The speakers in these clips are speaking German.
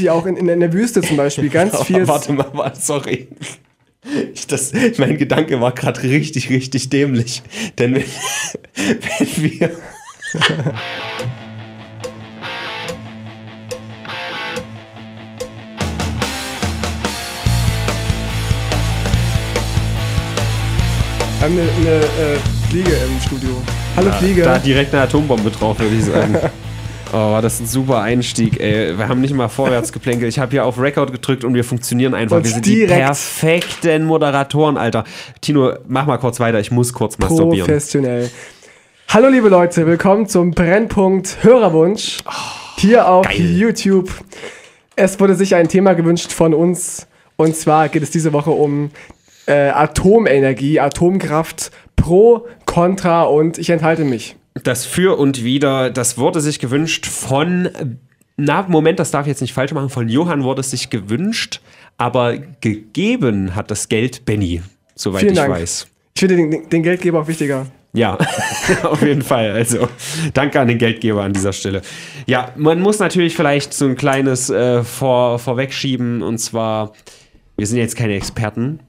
die auch in, in, in der Wüste zum Beispiel ganz Aber viel. Warte mal, warte, sorry. Ich, das, mein Gedanke war gerade richtig, richtig dämlich. Denn wenn, wenn wir. Wir haben eine, eine äh, Fliege im Studio. Hallo Fliege. Da direkt eine Atombombe drauf, würde ich sagen. Oh, war das ein super Einstieg, ey. Wir haben nicht mal vorwärts geplänkelt. Ich habe hier auf Record gedrückt und wir funktionieren einfach. Und wir sind direkt- die perfekten Moderatoren, Alter. Tino, mach mal kurz weiter. Ich muss kurz masturbieren. Professionell. Hallo liebe Leute, willkommen zum Brennpunkt Hörerwunsch. Hier auf Oh, geil. YouTube. Es wurde sich ein Thema gewünscht von uns. Und zwar geht es diese Woche um äh, Atomenergie, Atomkraft, pro, contra und ich enthalte mich. Das Für und Wider, das wurde sich gewünscht von. Na, Moment, das darf ich jetzt nicht falsch machen. Von Johann wurde es sich gewünscht, aber gegeben hat das Geld Benny, soweit Vielen ich Dank. weiß. Ich finde den, den Geldgeber auch wichtiger. Ja, auf jeden Fall. Also danke an den Geldgeber an dieser Stelle. Ja, man muss natürlich vielleicht so ein kleines äh, vor, vorwegschieben und zwar, wir sind jetzt keine Experten.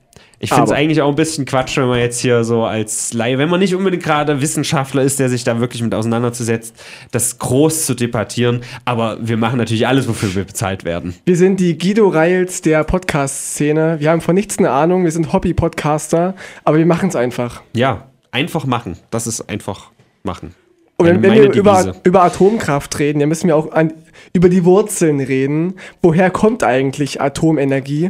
Ich finde es eigentlich auch ein bisschen Quatsch, wenn man jetzt hier so als Laie, wenn man nicht unbedingt gerade Wissenschaftler ist, der sich da wirklich mit auseinanderzusetzt, das groß zu debattieren. Aber wir machen natürlich alles, wofür wir bezahlt werden. Wir sind die Guido Reils der Podcast-Szene. Wir haben von nichts eine Ahnung, wir sind Hobby-Podcaster, aber wir machen es einfach. Ja, einfach machen. Das ist einfach machen. Und wenn, wenn wir über, über Atomkraft reden, dann müssen wir auch an, über die Wurzeln reden. Woher kommt eigentlich Atomenergie?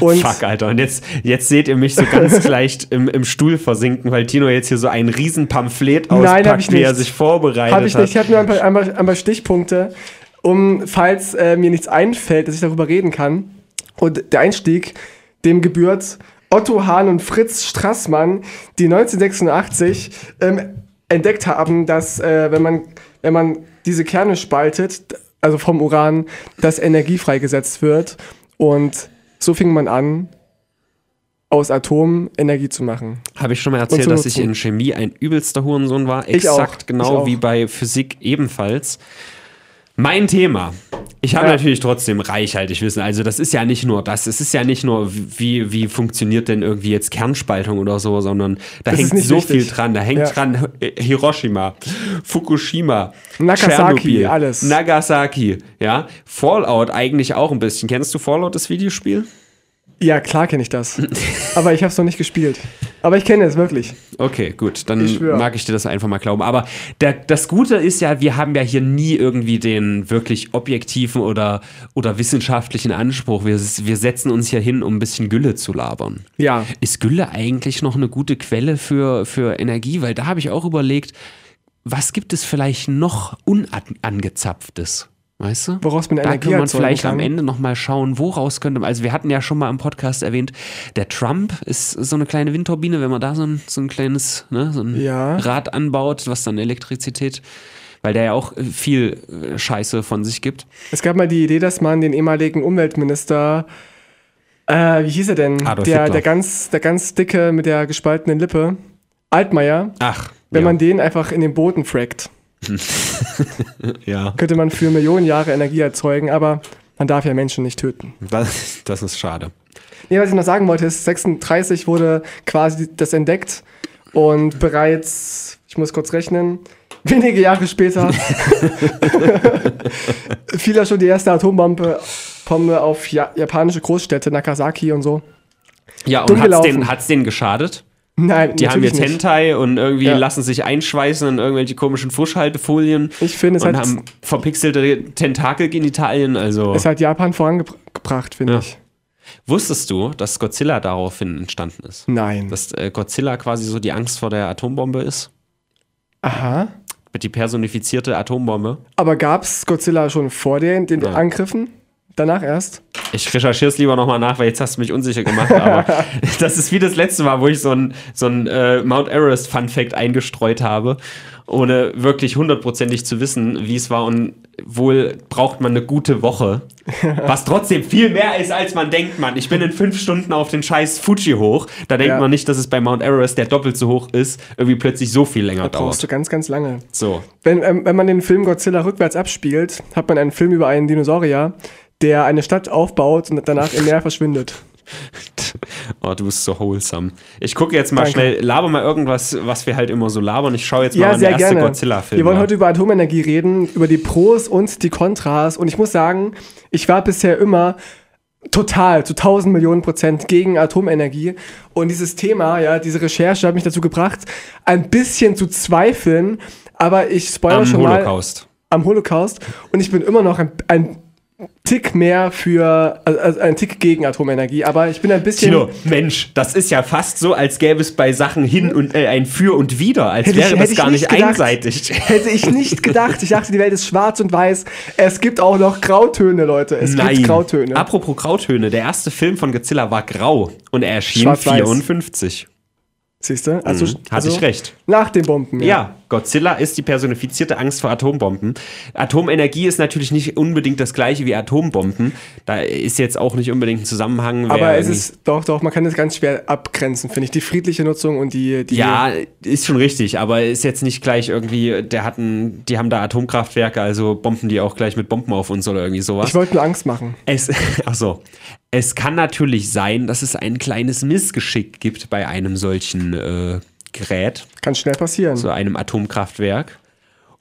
Und Fuck, Alter. Und jetzt, jetzt seht ihr mich so ganz leicht im, im Stuhl versinken, weil Tino jetzt hier so ein riesen Pamphlet Nein, auspackt, hab ich wie er sich vorbereitet habe ich hat. nicht. Ich habe nur ein paar, ein, paar, ein paar Stichpunkte, um, falls äh, mir nichts einfällt, dass ich darüber reden kann. Und der Einstieg, dem gebührt Otto Hahn und Fritz Strassmann, die 1986 ähm, entdeckt haben, dass äh, wenn, man, wenn man diese Kerne spaltet, also vom Uran, dass Energie freigesetzt wird. Und so fing man an, aus Atom Energie zu machen. Habe ich schon mal erzählt, dass ich in Chemie ein übelster Hurensohn war? Exakt genau wie bei Physik ebenfalls. Mein Thema. Ich habe Ja. natürlich trotzdem reichhaltig Wissen. Also das ist ja nicht nur das. Es ist ja nicht nur, wie, wie funktioniert denn irgendwie jetzt Kernspaltung oder so, sondern da Das hängt so wichtig. viel dran. Da hängt Ja. dran Hiroshima, Fukushima, Nagasaki, Tschernobyl, alles. Nagasaki, ja. Fallout eigentlich auch ein bisschen. Kennst du Fallout, das Videospiel? Ja, klar kenne ich das. Aber ich habe es noch nicht gespielt. Aber ich kenne es wirklich. Okay, gut, dann Ich mag ich dir das einfach mal glauben. Aber der, das Gute ist ja, wir haben ja hier nie irgendwie den wirklich objektiven oder, oder wissenschaftlichen Anspruch. Wir, wir setzen uns hier hin, um ein bisschen Gülle zu labern. Ja. Ist Gülle eigentlich noch eine gute Quelle für, für Energie? Weil da habe ich auch überlegt, was gibt es vielleicht noch unangezapftes? Weißt du? Woraus man da Energie kann man vielleicht kann. am Ende nochmal schauen, woraus könnte man. Also, wir hatten ja schon mal im Podcast erwähnt, der Trump ist so eine kleine Windturbine, wenn man da so ein, so ein kleines ne, so ein Ja. Rad anbaut, was dann Elektrizität, weil der ja auch äh, viel äh, Scheiße von sich gibt. Es gab mal die Idee, dass man den ehemaligen Umweltminister, äh, wie hieß er denn? Adolf der, Hitler. der, ganz, der ganz dicke mit der gespaltenen Lippe, Altmaier, Ach, wenn ja. man den einfach in den Boden frackt, ja, könnte man für Millionen Jahre Energie erzeugen, aber man darf ja Menschen nicht töten. das, das ist schade. Nee, was ich noch sagen wollte, ist, 36 wurde quasi das entdeckt und bereits, ich muss kurz rechnen, wenige Jahre später fiel ja schon die erste Atombombe Bombe auf ja, japanische Großstädte, Nagasaki und so. Ja, und hat's gelaufen. den, hat's den geschadet? Nein, Die haben jetzt nicht. Hentai und irgendwie Ja. lassen sich einschweißen in irgendwelche komischen Frischhaltefolien Ich finde, es und hat, haben verpixelte Tentakelgenitalien. Also es hat Japan vorangebracht, finde Ja. ich. wusstest du, dass Godzilla daraufhin entstanden ist? Nein. Dass äh, Godzilla quasi so die Angst vor der Atombombe ist? Aha. Mit die personifizierte Atombombe? Aber gab es Godzilla schon vor den, den Ja. Angriffen? Danach erst? Ich recherchiere es lieber nochmal nach, weil jetzt hast du mich unsicher gemacht. Aber das ist wie das letzte Mal, wo ich so ein, so ein äh, Mount Everest Fun Fact eingestreut habe, ohne wirklich hundertprozentig zu wissen, wie es war. Und wohl braucht man eine gute Woche. Was trotzdem viel mehr ist, als man denkt, man. Ich bin in fünf Stunden auf den scheiß Fuji hoch. Da denkt Ja. man nicht, dass es bei Mount Everest, der doppelt so hoch ist, irgendwie plötzlich so viel länger Brauchst du dauert. ganz, ganz lange. So. Wenn, ähm, wenn man den Film Godzilla rückwärts abspielt, hat man einen Film über einen Dinosaurier, der eine Stadt aufbaut und danach im Meer verschwindet. Oh, du bist so wholesome. Ich gucke jetzt mal Danke. schnell, laber mal irgendwas, was wir halt immer so labern. Ich schaue jetzt mal, Ja, wann der sehr erste gerne. Godzilla-Film Wir wollen heute über Atomenergie reden, über die Pros und die Kontras. Und ich muss sagen, ich war bisher immer total, zu 1000 Millionen Prozent gegen Atomenergie. Und dieses Thema, ja, diese Recherche hat mich dazu gebracht, ein bisschen zu zweifeln. Aber ich spoilere Am schon mal Holocaust. am Holocaust. Und ich bin immer noch ein, ein Tick mehr für, also also ein Tick gegen Atomenergie. Aber ich bin ein bisschen. Tino, Mensch, das ist ja fast so, als gäbe es bei Sachen hin und äh, ein Für und Wider, als Hätte ich- wäre das ich gar nicht, gedacht. einseitig. Hätte ich nicht gedacht. Ich dachte, die Welt ist schwarz und weiß. Es gibt auch noch Grautöne, Leute. Es gibt Grautöne. Apropos Grautöne, der erste Film von Godzilla war grau und er erschien Schwarz-Weiß. 54. Siehst du? Also, Mhm, hatte ich recht. Nach den Bomben. Ja, Godzilla ist die personifizierte Angst vor Atombomben. Atomenergie ist natürlich nicht unbedingt das gleiche wie Atombomben. Da ist jetzt auch nicht unbedingt ein Zusammenhang. Aber es ist doch, doch, man kann es ganz schwer abgrenzen, finde ich. Die friedliche Nutzung und die. die Ja, ist schon richtig, aber ist jetzt nicht gleich irgendwie, der hatten, die haben da Atomkraftwerke, also bomben die auch gleich mit Bomben auf uns oder irgendwie sowas. Ich wollte nur Angst machen. Es, ach so. Es kann natürlich sein, dass es ein kleines Missgeschick gibt bei einem solchen äh, Gerät, Kann schnell passieren. so einem Atomkraftwerk.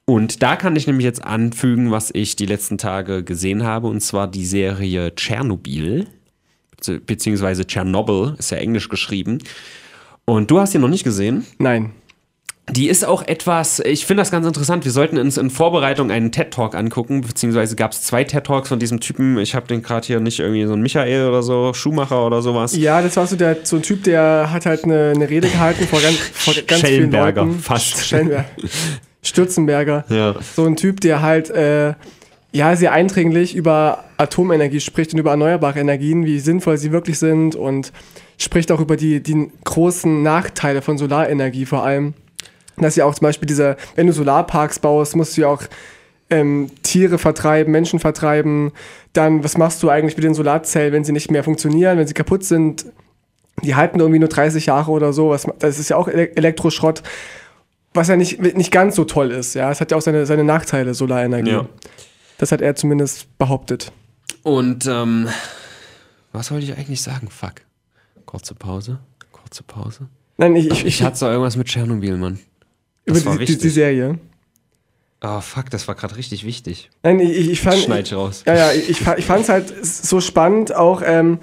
Und da kann ich nämlich jetzt anfügen, was ich die letzten Tage gesehen habe, und zwar die Serie Tschernobyl, bezieh- beziehungsweise Tschernobyl, ist ja englisch geschrieben. Und du hast sie noch nicht gesehen. Nein. Die ist auch etwas, ich finde das ganz interessant. Wir sollten uns in Vorbereitung einen TED-Talk angucken, beziehungsweise gab es zwei TED-Talks von diesem Typen. Ich habe den gerade hier nicht irgendwie so ein Michael oder so, Schumacher oder sowas. Ja, das war so, der, so ein Typ, der hat halt eine, eine Rede gehalten vor ganz, vor ganz vielen Leuten. fast. Schellenberger. Stürzenberger. Ja. So ein Typ, der halt äh, ja sehr eindringlich über Atomenergie spricht und über erneuerbare Energien, wie sinnvoll sie wirklich sind und spricht auch über die, die großen Nachteile von Solarenergie vor allem. Dass ja auch zum Beispiel diese, wenn du Solarparks baust, musst du ja auch ähm, Tiere vertreiben, Menschen vertreiben. Dann, was machst du eigentlich mit den Solarzellen, wenn sie nicht mehr funktionieren, wenn sie kaputt sind? Die halten irgendwie nur 30 Jahre oder so. Was, das ist ja auch Ele- Elektroschrott, was ja nicht, nicht ganz so toll ist. Ja, es hat ja auch seine, seine Nachteile, Solarenergie. Ja. Das hat er zumindest behauptet. Und ähm, was wollte ich eigentlich sagen? Fuck. Kurze Pause. Kurze Pause. Nein, ich, ich, Ich ich hatte so irgendwas mit Tschernobyl, Mann. Über die, die, die. Serie. Oh, fuck, das war gerade richtig wichtig. Nein, ich, ich, fand. Schneid ich raus. Ja, ja, ich, ich, fa- ich fand es halt so spannend, auch ähm,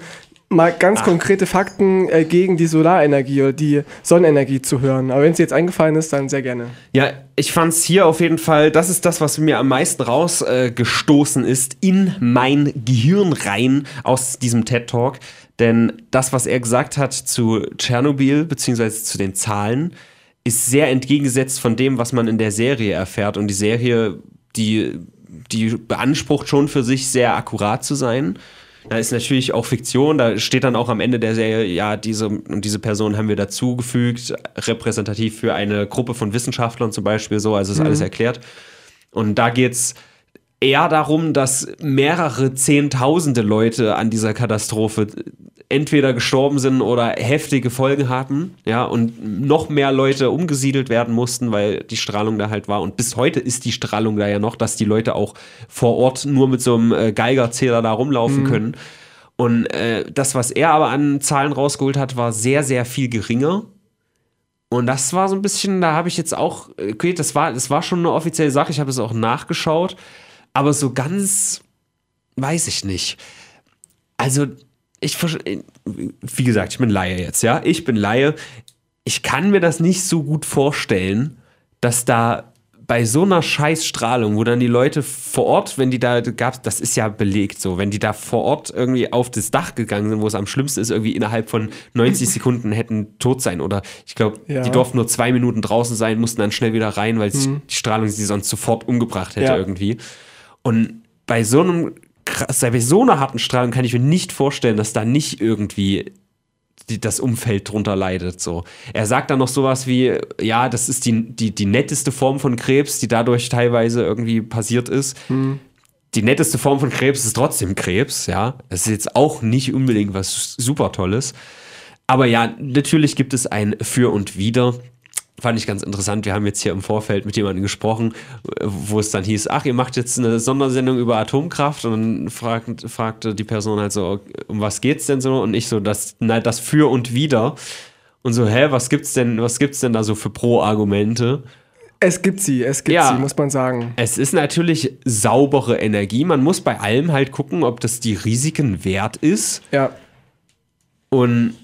mal ganz Ach. konkrete Fakten äh, gegen die Solarenergie oder die Sonnenenergie zu hören. Aber wenn es dir jetzt eingefallen ist, dann sehr gerne. Ja, ich fand's hier auf jeden Fall, das ist das, was mir am meisten rausgestoßen äh, ist in mein Gehirn rein aus diesem TED Talk. Denn das, was er gesagt hat zu Tschernobyl, beziehungsweise zu den Zahlen, ist sehr entgegengesetzt von dem, was man in der Serie erfährt. Und die Serie, die, die beansprucht schon für sich sehr akkurat zu sein. Da ist natürlich auch Fiktion, da steht dann auch am Ende der Serie, ja, diese und diese Person haben wir dazugefügt, repräsentativ für eine Gruppe von Wissenschaftlern zum Beispiel so, also ist alles erklärt. Und da geht's eher darum, dass mehrere Zehntausende Leute an dieser Katastrophe entweder gestorben sind oder heftige Folgen hatten, ja, und noch mehr Leute umgesiedelt werden mussten, weil die Strahlung da halt war. Und bis heute ist die Strahlung da ja noch, dass die Leute auch vor Ort nur mit so einem äh, Geigerzähler da rumlaufen können. Und äh, das, was er aber an Zahlen rausgeholt hat, war sehr, sehr viel geringer. Und das war so ein bisschen, da habe ich jetzt auch, okay, das war, das war schon eine offizielle Sache, ich habe es auch nachgeschaut, aber so ganz weiß ich nicht. Also, ich, wie gesagt, ich bin Laie jetzt, ja, ich bin Laie. Ich kann mir das nicht so gut vorstellen, dass da bei so einer Scheißstrahlung, wo dann die Leute vor Ort, wenn die da gab, das ist ja belegt so, wenn die da vor Ort irgendwie auf das Dach gegangen sind, wo es am schlimmsten ist, irgendwie innerhalb von 90 Sekunden hätten tot sein oder ich glaube, Ja. die durften nur zwei Minuten draußen sein, mussten dann schnell wieder rein, weil sich die Strahlung sie sonst sofort umgebracht hätte Ja. irgendwie. Und bei so einem bei so einer harten Strahlung kann ich mir nicht vorstellen, dass da nicht irgendwie die, das Umfeld drunter leidet. So. Er sagt dann noch sowas wie, ja, das ist die, die, die netteste Form von Krebs, die dadurch teilweise irgendwie passiert ist. Die netteste Form von Krebs ist trotzdem Krebs, ja. Das ist jetzt auch nicht unbedingt was super Tolles. Aber ja, natürlich gibt es ein Für und Wider. Fand ich ganz interessant. Wir haben jetzt hier im Vorfeld mit jemandem gesprochen, wo es dann hieß, ach, ihr macht jetzt eine Sondersendung über Atomkraft und dann fragt, fragte die Person halt so, um was geht's denn so? Und ich so, das, na, das für und wieder. Und so, hä, was gibt's denn, was gibt's denn da so für Pro-Argumente? Es gibt sie, es gibt Ja. sie, muss man sagen. Es ist natürlich saubere Energie. Man muss bei allem halt gucken, ob das die Risiken wert ist. Ja. Und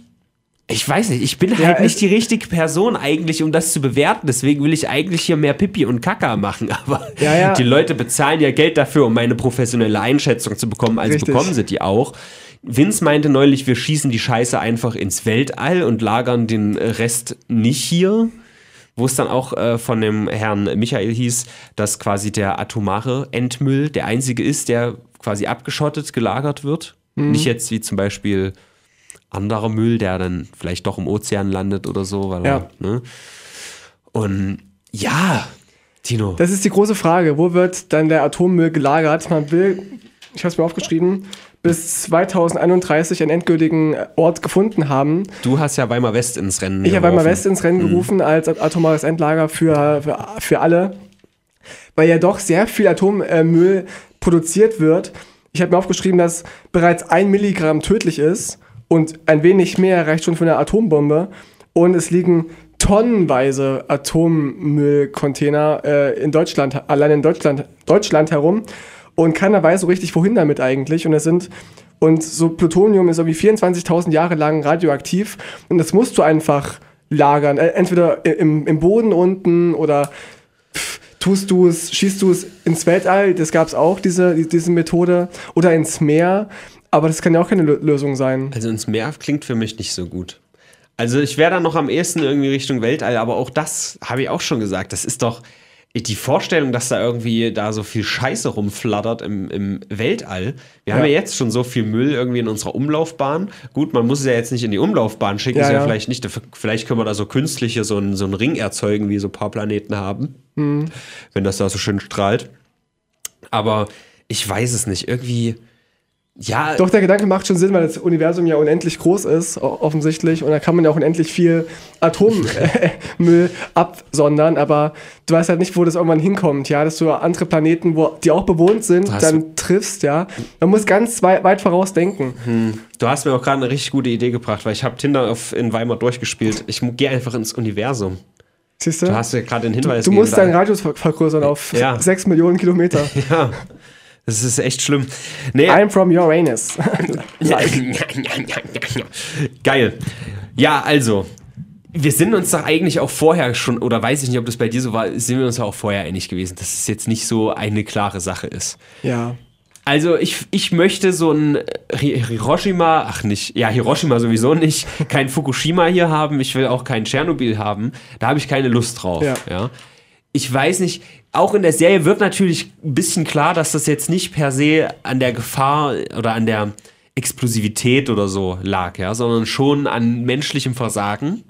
ich weiß nicht, ich bin Ja, halt nicht die richtige Person eigentlich, um das zu bewerten. Deswegen will ich eigentlich hier mehr Pipi und Kaka machen. Aber Ja, ja. die Leute bezahlen ja Geld dafür, um meine professionelle Einschätzung zu bekommen. Also Richtig. bekommen sie die auch. Vince meinte neulich, wir schießen die Scheiße einfach ins Weltall und lagern den Rest nicht hier. Wo es dann auch äh, von dem Herrn Michael hieß, dass quasi der atomare Endmüll der einzige ist, der quasi abgeschottet gelagert wird. Mhm. Nicht jetzt wie zum Beispiel anderer Müll, der dann vielleicht doch im Ozean landet oder so. Weil Ja. er, ne? Und ja, Tino. Das ist die große Frage. Wo wird dann der Atommüll gelagert? Man will, ich habe es mir aufgeschrieben, bis 2031 einen endgültigen Ort gefunden haben. Du hast ja Weimar West ins Rennen Ich habe geworfen. West ins Rennen gerufen als atomares Endlager für, für, für alle, weil ja doch sehr viel Atommüll produziert wird. Ich habe mir aufgeschrieben, dass bereits ein Milligramm tödlich ist und ein wenig mehr reicht schon für eine Atombombe. Und es liegen tonnenweise Atommüllcontainer äh, in Deutschland, allein in Deutschland, Deutschland herum. Und keiner weiß so richtig, wohin damit eigentlich. Und es sind und so Plutonium ist irgendwie 24.000 Jahre lang radioaktiv und das musst du einfach lagern. Äh, Entweder im, im Boden unten oder pff, tust du es, schießt du es ins Weltall, das gab es auch, diese, die- diese Methode, oder ins Meer. Aber das kann ja auch keine Lö- Lösung sein. Also ins Meer klingt für mich nicht so gut. Also ich wäre dann noch am ehesten irgendwie Richtung Weltall, aber auch das habe ich auch schon gesagt. Das ist doch die Vorstellung, dass da irgendwie da so viel Scheiße rumflattert im, im Weltall. Wir haben Ja. ja jetzt schon so viel Müll irgendwie in unserer Umlaufbahn. Gut, man muss es ja jetzt nicht in die Umlaufbahn schicken, Ja, ist ja, ja. vielleicht nicht. Vielleicht können wir da so künstliche so einen, so einen Ring erzeugen, wie so ein paar Planeten haben. Mhm. Wenn das da so schön strahlt. Aber ich weiß es nicht. Irgendwie. Ja, Doch, der Gedanke macht schon Sinn, weil das Universum ja unendlich groß ist, offensichtlich. Und da kann man ja auch unendlich viel Atommüll absondern. Aber du weißt halt nicht, wo das irgendwann hinkommt, ja. Dass du andere Planeten, wo die auch bewohnt sind, Hast dann triffst, ja. Man muss ganz wei weit voraus denken. Du hast mir auch gerade eine richtig gute Idee gebracht, weil ich habe Tinder auf, in Weimar durchgespielt. Ich gehe einfach ins Universum. Siehst du? Du hast ja gerade den Hinweis Du musst gegeben, deinen Radius ver vergrößern auf Ja. 6 Millionen Kilometer. Ja, das ist echt schlimm. Nee, I'm from Uranus. geil. Ja, also, wir sind uns doch eigentlich auch vorher schon, oder weiß ich nicht, ob das bei dir so war, sind wir uns ja auch vorher einig gewesen, dass es jetzt nicht so eine klare Sache ist. ja. Also ich, ich möchte so ein Hi- Hiroshima, ach nicht, ja Hiroshima sowieso nicht, kein Fukushima hier haben, ich will auch kein Tschernobyl haben, da habe ich keine Lust drauf. Ja. Ja. Ich weiß nicht, auch in der Serie wird natürlich ein bisschen klar, dass das jetzt nicht per se an der Gefahr oder an der Explosivität oder so lag, ja, sondern schon an menschlichem Versagen.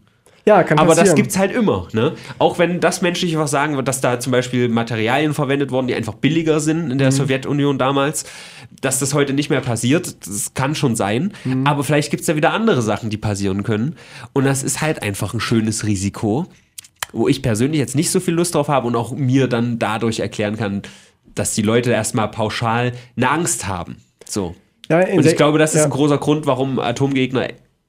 Ja, kann Aber passieren. das gibt's halt immer, ne? Auch wenn das menschliche was sagen wird, dass da zum Beispiel Materialien verwendet wurden, die einfach billiger sind in der Sowjetunion damals, dass das heute nicht mehr passiert, das kann schon sein. Aber vielleicht gibt's da wieder andere Sachen, die passieren können. Und das ist halt einfach ein schönes Risiko, wo ich persönlich jetzt nicht so viel Lust drauf habe und auch mir dann dadurch erklären kann, dass die Leute erstmal pauschal eine Angst haben. So. Ja, Und ich glaube, das ist ja. ein großer Grund, warum Atomgegner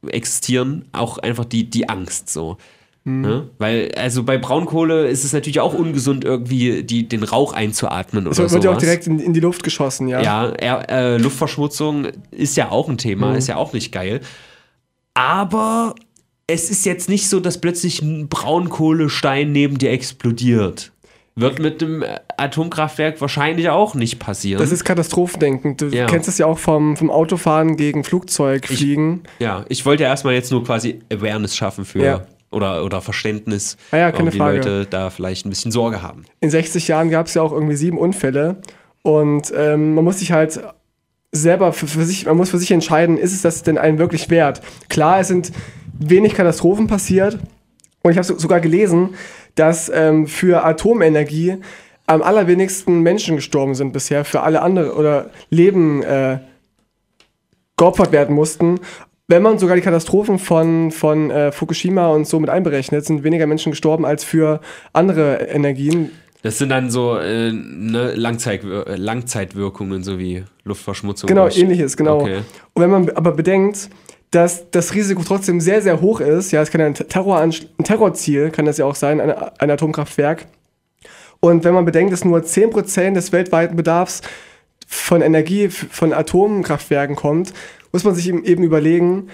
existieren, auch einfach die, die Angst so. Mhm. Ne? Weil, also bei Braunkohle ist es natürlich auch ungesund, irgendwie die, den Rauch einzuatmen oder Es wird ja auch direkt in, in die Luft geschossen, ja. Ja, äh, Luftverschmutzung ist ja auch ein Thema, Mhm. ist ja auch nicht geil. Aber es ist jetzt nicht so, dass plötzlich ein Braunkohlestein neben dir explodiert. Wird mit dem Atomkraftwerk wahrscheinlich auch nicht passieren. Das ist Katastrophendenken. Du Ja. kennst es ja auch vom, vom Autofahren gegen Flugzeugfliegen. Ja, ich wollte ja erstmal jetzt nur quasi Awareness schaffen für Ja. oder, oder Verständnis, Ah ja, keine warum die Frage. Leute da vielleicht ein bisschen Sorge haben. In 60 Jahren gab es ja auch irgendwie sieben Unfälle. Und ähm, man muss sich halt selber für, für sich, man muss für sich entscheiden, ist es das denn einen wirklich wert? Klar, es sind wenig Katastrophen passiert. Und ich habe so, sogar gelesen, dass ähm, für Atomenergie am allerwenigsten Menschen gestorben sind bisher, für alle andere oder Leben äh, geopfert werden mussten. wenn man sogar die Katastrophen von, von äh, Fukushima und so mit einberechnet, sind weniger Menschen gestorben als für andere Energien. Das sind dann so äh, ne, Langzeit, Langzeitwirkungen, so wie Luftverschmutzung. Genau, ähnliches, genau. Okay. Und wenn man aber bedenkt, dass das Risiko trotzdem sehr, sehr hoch ist, ja, es kann ja ein, Terror ein Terrorziel, kann das ja auch sein, ein, ein Atomkraftwerk. Und wenn man bedenkt, dass nur 10% des weltweiten Bedarfs von Energie von Atomkraftwerken kommt, muss man sich eben überlegen,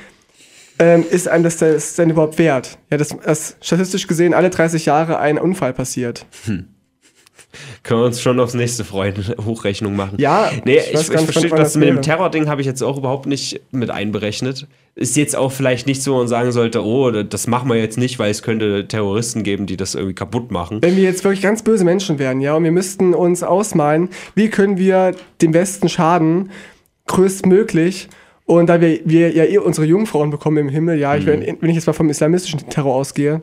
ähm, ist einem das, das denn überhaupt wert? Ja, dass, dass statistisch gesehen alle 30 Jahre ein Unfall passiert. Können wir uns schon aufs nächste freuen, Hochrechnung machen. Ja, nee, ich ich, ich, verstehe, wann das mit dem. Terrording habe ich jetzt auch überhaupt nicht mit einberechnet. Ist jetzt auch vielleicht nicht so und sagen sollte, oh, das machen wir jetzt nicht, weil es könnte Terroristen geben, die das irgendwie kaputt machen. Wenn wir jetzt wirklich ganz böse Menschen wären, ja, und wir müssten uns ausmalen, wie können wir dem Westen schaden, größtmöglich. Und da wir, wir ja eh unsere Jungfrauen bekommen im Himmel, ja, ich, wenn, wenn ich jetzt mal vom islamistischen Terror ausgehe,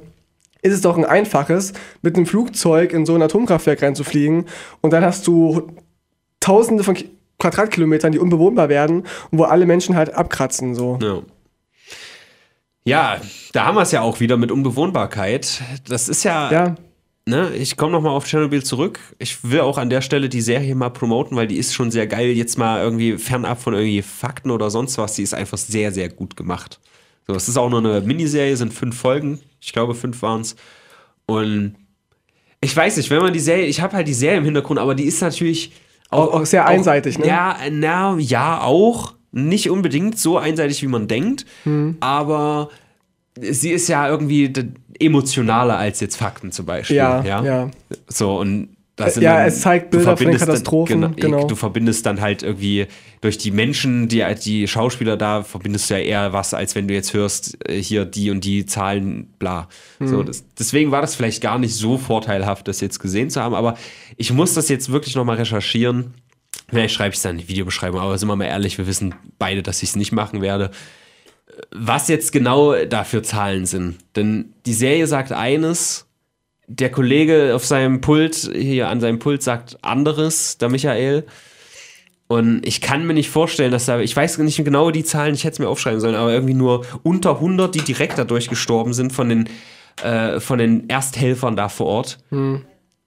ist es doch ein einfaches, mit einem Flugzeug in so ein Atomkraftwerk reinzufliegen und dann hast du tausende von Ki- Quadratkilometern, die unbewohnbar werden und wo alle Menschen halt abkratzen, so. Ja. Ja, da haben wir es ja auch wieder mit Unbewohnbarkeit. Das ist ja, Ja, ne, ich komme nochmal auf Tschernobyl zurück. Ich will auch an der Stelle die Serie mal promoten, weil die ist schon sehr geil. Jetzt mal irgendwie fernab von irgendwie Fakten oder sonst was. Die ist einfach sehr, sehr gut gemacht. So, es ist auch nur eine Miniserie, sind fünf Folgen. Ich glaube, fünf waren es. Und ich weiß nicht, wenn man die Serie, ich habe halt die Serie im Hintergrund, aber die ist natürlich Auch- auch sehr einseitig, ne? Ja, na, ja, auch. Nicht unbedingt so einseitig, wie man denkt, Hm. aber sie ist ja irgendwie emotionaler als jetzt Fakten zum Beispiel. ja, ja. So, und ja, dann, es zeigt du Bilder von den Katastrophen, Dann, genau. Du verbindest dann halt irgendwie durch die Menschen, die, die Schauspieler da, verbindest du ja eher was, als wenn du jetzt hörst, äh, hier die und die Zahlen, bla. Hm. So, das, deswegen war das vielleicht gar nicht so vorteilhaft, das jetzt gesehen zu haben, aber ich muss das jetzt wirklich nochmal recherchieren. Vielleicht schreibe ich es dann in die Videobeschreibung, aber sind wir mal ehrlich, wir wissen beide, dass ich es nicht machen werde was jetzt genau dafür Zahlen sind. Denn die Serie sagt eines, der Kollege auf seinem Pult, hier an seinem Pult sagt anderes, der Michael. Und ich kann mir nicht vorstellen, dass da, ich weiß nicht genau die Zahlen, ich hätte es mir aufschreiben sollen, aber irgendwie nur unter 100, die direkt dadurch gestorben sind von den, äh, von den Ersthelfern da vor Ort.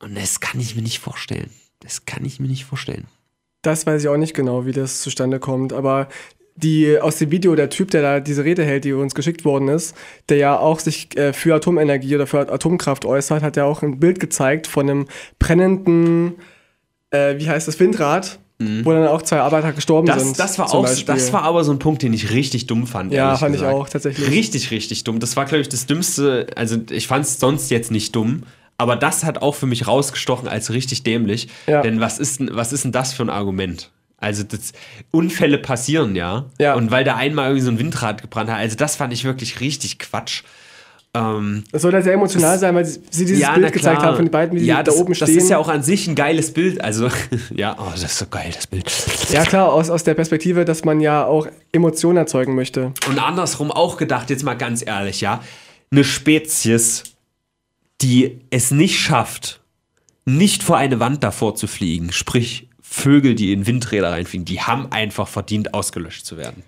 Und das kann ich mir nicht vorstellen. Das kann ich mir nicht vorstellen. Das weiß ich auch nicht genau, wie das zustande kommt, aber die aus dem Video, der Typ, der da diese Rede hält, die uns geschickt worden ist, der ja auch sich äh, für Atomenergie oder für Atomkraft äußert, hat ja auch ein Bild gezeigt von einem brennenden, äh, wie heißt das, Windrad, wo dann auch zwei Arbeiter gestorben Das, sind. das, war auch, Beispiel. das war aber so ein Punkt, den ich richtig dumm fand. Ja, fand ich gesagt. auch, tatsächlich. Richtig, richtig dumm. Das war, glaube ich, das Dümmste. Also, ich fand es sonst jetzt nicht dumm. Aber das hat auch für mich rausgestochen als richtig dämlich. Ja. Denn was ist, denn- was ist denn das für ein Argument? Also, das, Unfälle passieren ja. Ja. Und weil da einmal irgendwie so ein Windrad gebrannt hat. Also, das fand ich wirklich richtig Quatsch. Ähm, Das soll ja sehr emotional sein, weil sie dieses na Bild gezeigt haben von den beiden, wie ja, die das, da oben Das stehen. ist ja auch an sich ein geiles Bild. Also, ja, oh, das ist so geil, das Bild. ja, klar, aus, aus der Perspektive, dass man ja auch Emotionen erzeugen möchte. Und andersrum auch gedacht, jetzt mal ganz ehrlich, ja, eine Spezies, die es nicht schafft, nicht vor eine Wand davor zu fliegen, sprich Vögel, die in Windräder reinfliegen, die haben einfach verdient, ausgelöscht zu werden.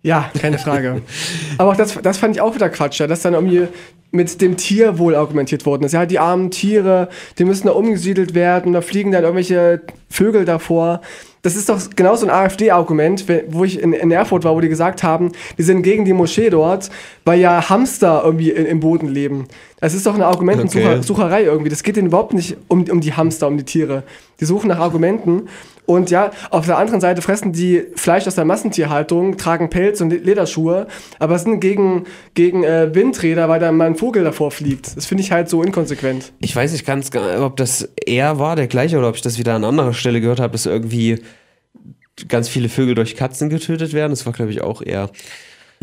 Ja, keine Frage. Aber auch das, das fand ich auch wieder Quatsch, ja, dass dann irgendwie mit dem Tierwohl argumentiert worden ist. Ja, die armen Tiere, die müssen da umgesiedelt werden, da fliegen dann irgendwelche Vögel davor. Das ist doch genau so ein AfD-Argument, wo ich in, in Erfurt war, wo die gesagt haben, die sind gegen die Moschee dort, weil ja Hamster irgendwie in, im Boden leben. Das ist doch eine Argumentensucherei irgendwie. Das geht denen überhaupt nicht um, um die Hamster, um die Tiere. Die suchen nach Argumenten. Und ja, auf der anderen Seite fressen die Fleisch aus der Massentierhaltung, tragen Pelz und Lederschuhe, aber sind gegen, gegen äh, Windräder, weil da mal ein Vogel davor fliegt. Das finde ich halt so inkonsequent. Ich weiß nicht ganz, genau, ob das er war, der gleiche, oder ob ich das wieder an anderer Stelle gehört habe, dass irgendwie ganz viele Vögel durch Katzen getötet werden. Das war, glaube ich, auch er.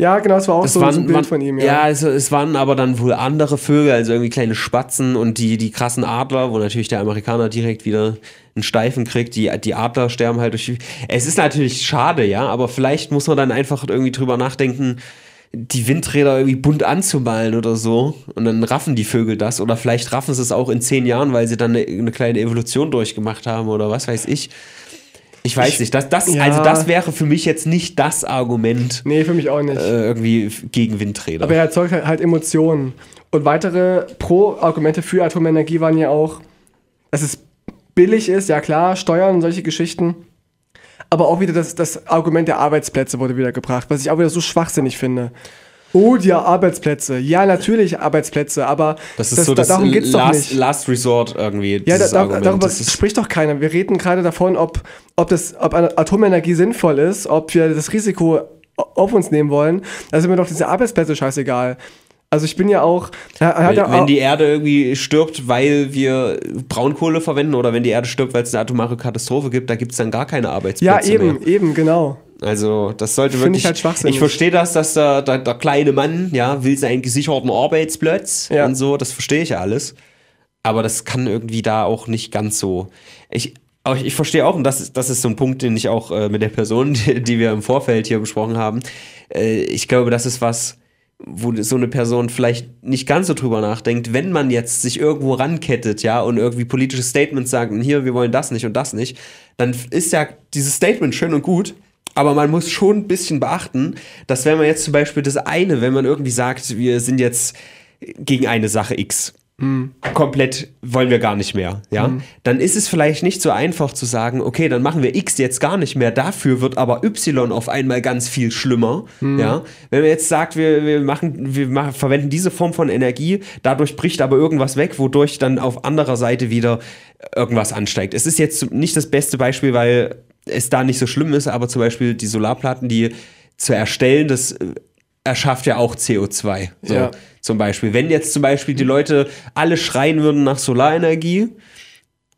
Ja, genau, das war auch Es so, waren, so ein Bild waren, von ihm. Ja, Ja, also es waren aber dann wohl andere Vögel, also irgendwie kleine Spatzen und die, die krassen Adler, wo natürlich der Amerikaner direkt wieder einen Steifen kriegt. Die, die Adler sterben halt durch. die- Es ist natürlich schade, ja, aber vielleicht muss man dann einfach irgendwie drüber nachdenken, die Windräder irgendwie bunt anzumalen oder so. Und dann raffen die Vögel das. Oder vielleicht raffen sie es auch in zehn Jahren, weil sie dann eine, eine kleine Evolution durchgemacht haben oder was weiß ich. Ich weiß nicht, das, das, Ja. also das wäre für mich jetzt nicht das Argument Nee, für mich auch nicht. äh, irgendwie gegen Windräder. Aber er erzeugt halt- halt Emotionen. Und weitere Pro-Argumente für Atomenergie waren ja auch, dass es billig ist, ja klar, Steuern und solche Geschichten. Aber auch wieder das, das Argument der Arbeitsplätze wurde wieder gebracht, was ich auch wieder so schwachsinnig finde. Oh, die Arbeitsplätze. Ja, natürlich Arbeitsplätze, aber das ist so das darum geht's doch Last, nicht. Last Resort irgendwie. Ja, da, da, darüber Das spricht doch keiner. Wir reden gerade davon, ob, ob, das, ob Atomenergie sinnvoll ist, ob wir das Risiko auf uns nehmen wollen. Da sind mir doch diese Arbeitsplätze scheißegal. Also ich bin ja auch. Wenn, ja wenn die Erde irgendwie stirbt, weil wir Braunkohle verwenden oder wenn die Erde stirbt, weil es eine atomare Katastrophe gibt, da gibt es dann gar keine ja, Arbeitsplätze eben, mehr. eben, genau. Also das sollte Finde wirklich. ich halt schwachsinnig. Ich verstehe das, dass der, der, der kleine Mann ja will seinen gesicherten Arbeitsplatz Ja. und so. Das verstehe ich ja alles. Aber das kann irgendwie da auch nicht ganz so. Ich, aber ich, ich verstehe auch, und das, ist- das ist so ein Punkt, den ich auch äh, mit der Person, die, die wir im Vorfeld hier besprochen haben. Äh, ich glaube, das ist was, wo so eine Person vielleicht nicht ganz so drüber nachdenkt, wenn man jetzt sich irgendwo rankettet, ja, und irgendwie politische Statements sagt, und hier, wir wollen das nicht und das nicht, dann ist ja dieses Statement schön und gut, aber man muss schon ein bisschen beachten, dass wenn man jetzt zum Beispiel das eine, wenn man irgendwie sagt, wir sind jetzt gegen eine Sache X, komplett wollen wir gar nicht mehr, ja, dann ist es vielleicht nicht so einfach zu sagen, okay, dann machen wir X jetzt gar nicht mehr, dafür wird aber Y auf einmal ganz viel schlimmer, ja. Wenn man jetzt sagt, wir, wir machen, wir machen, verwenden diese Form von Energie, dadurch bricht aber irgendwas weg, wodurch dann auf anderer Seite wieder irgendwas ansteigt. Es ist jetzt nicht das beste Beispiel, weil es da nicht so schlimm ist, aber zum Beispiel die Solarplatten, die zu erstellen, das äh, erschafft ja auch CO2. So, Ja. Zum Beispiel. Wenn jetzt zum Beispiel die Leute alle schreien würden nach Solarenergie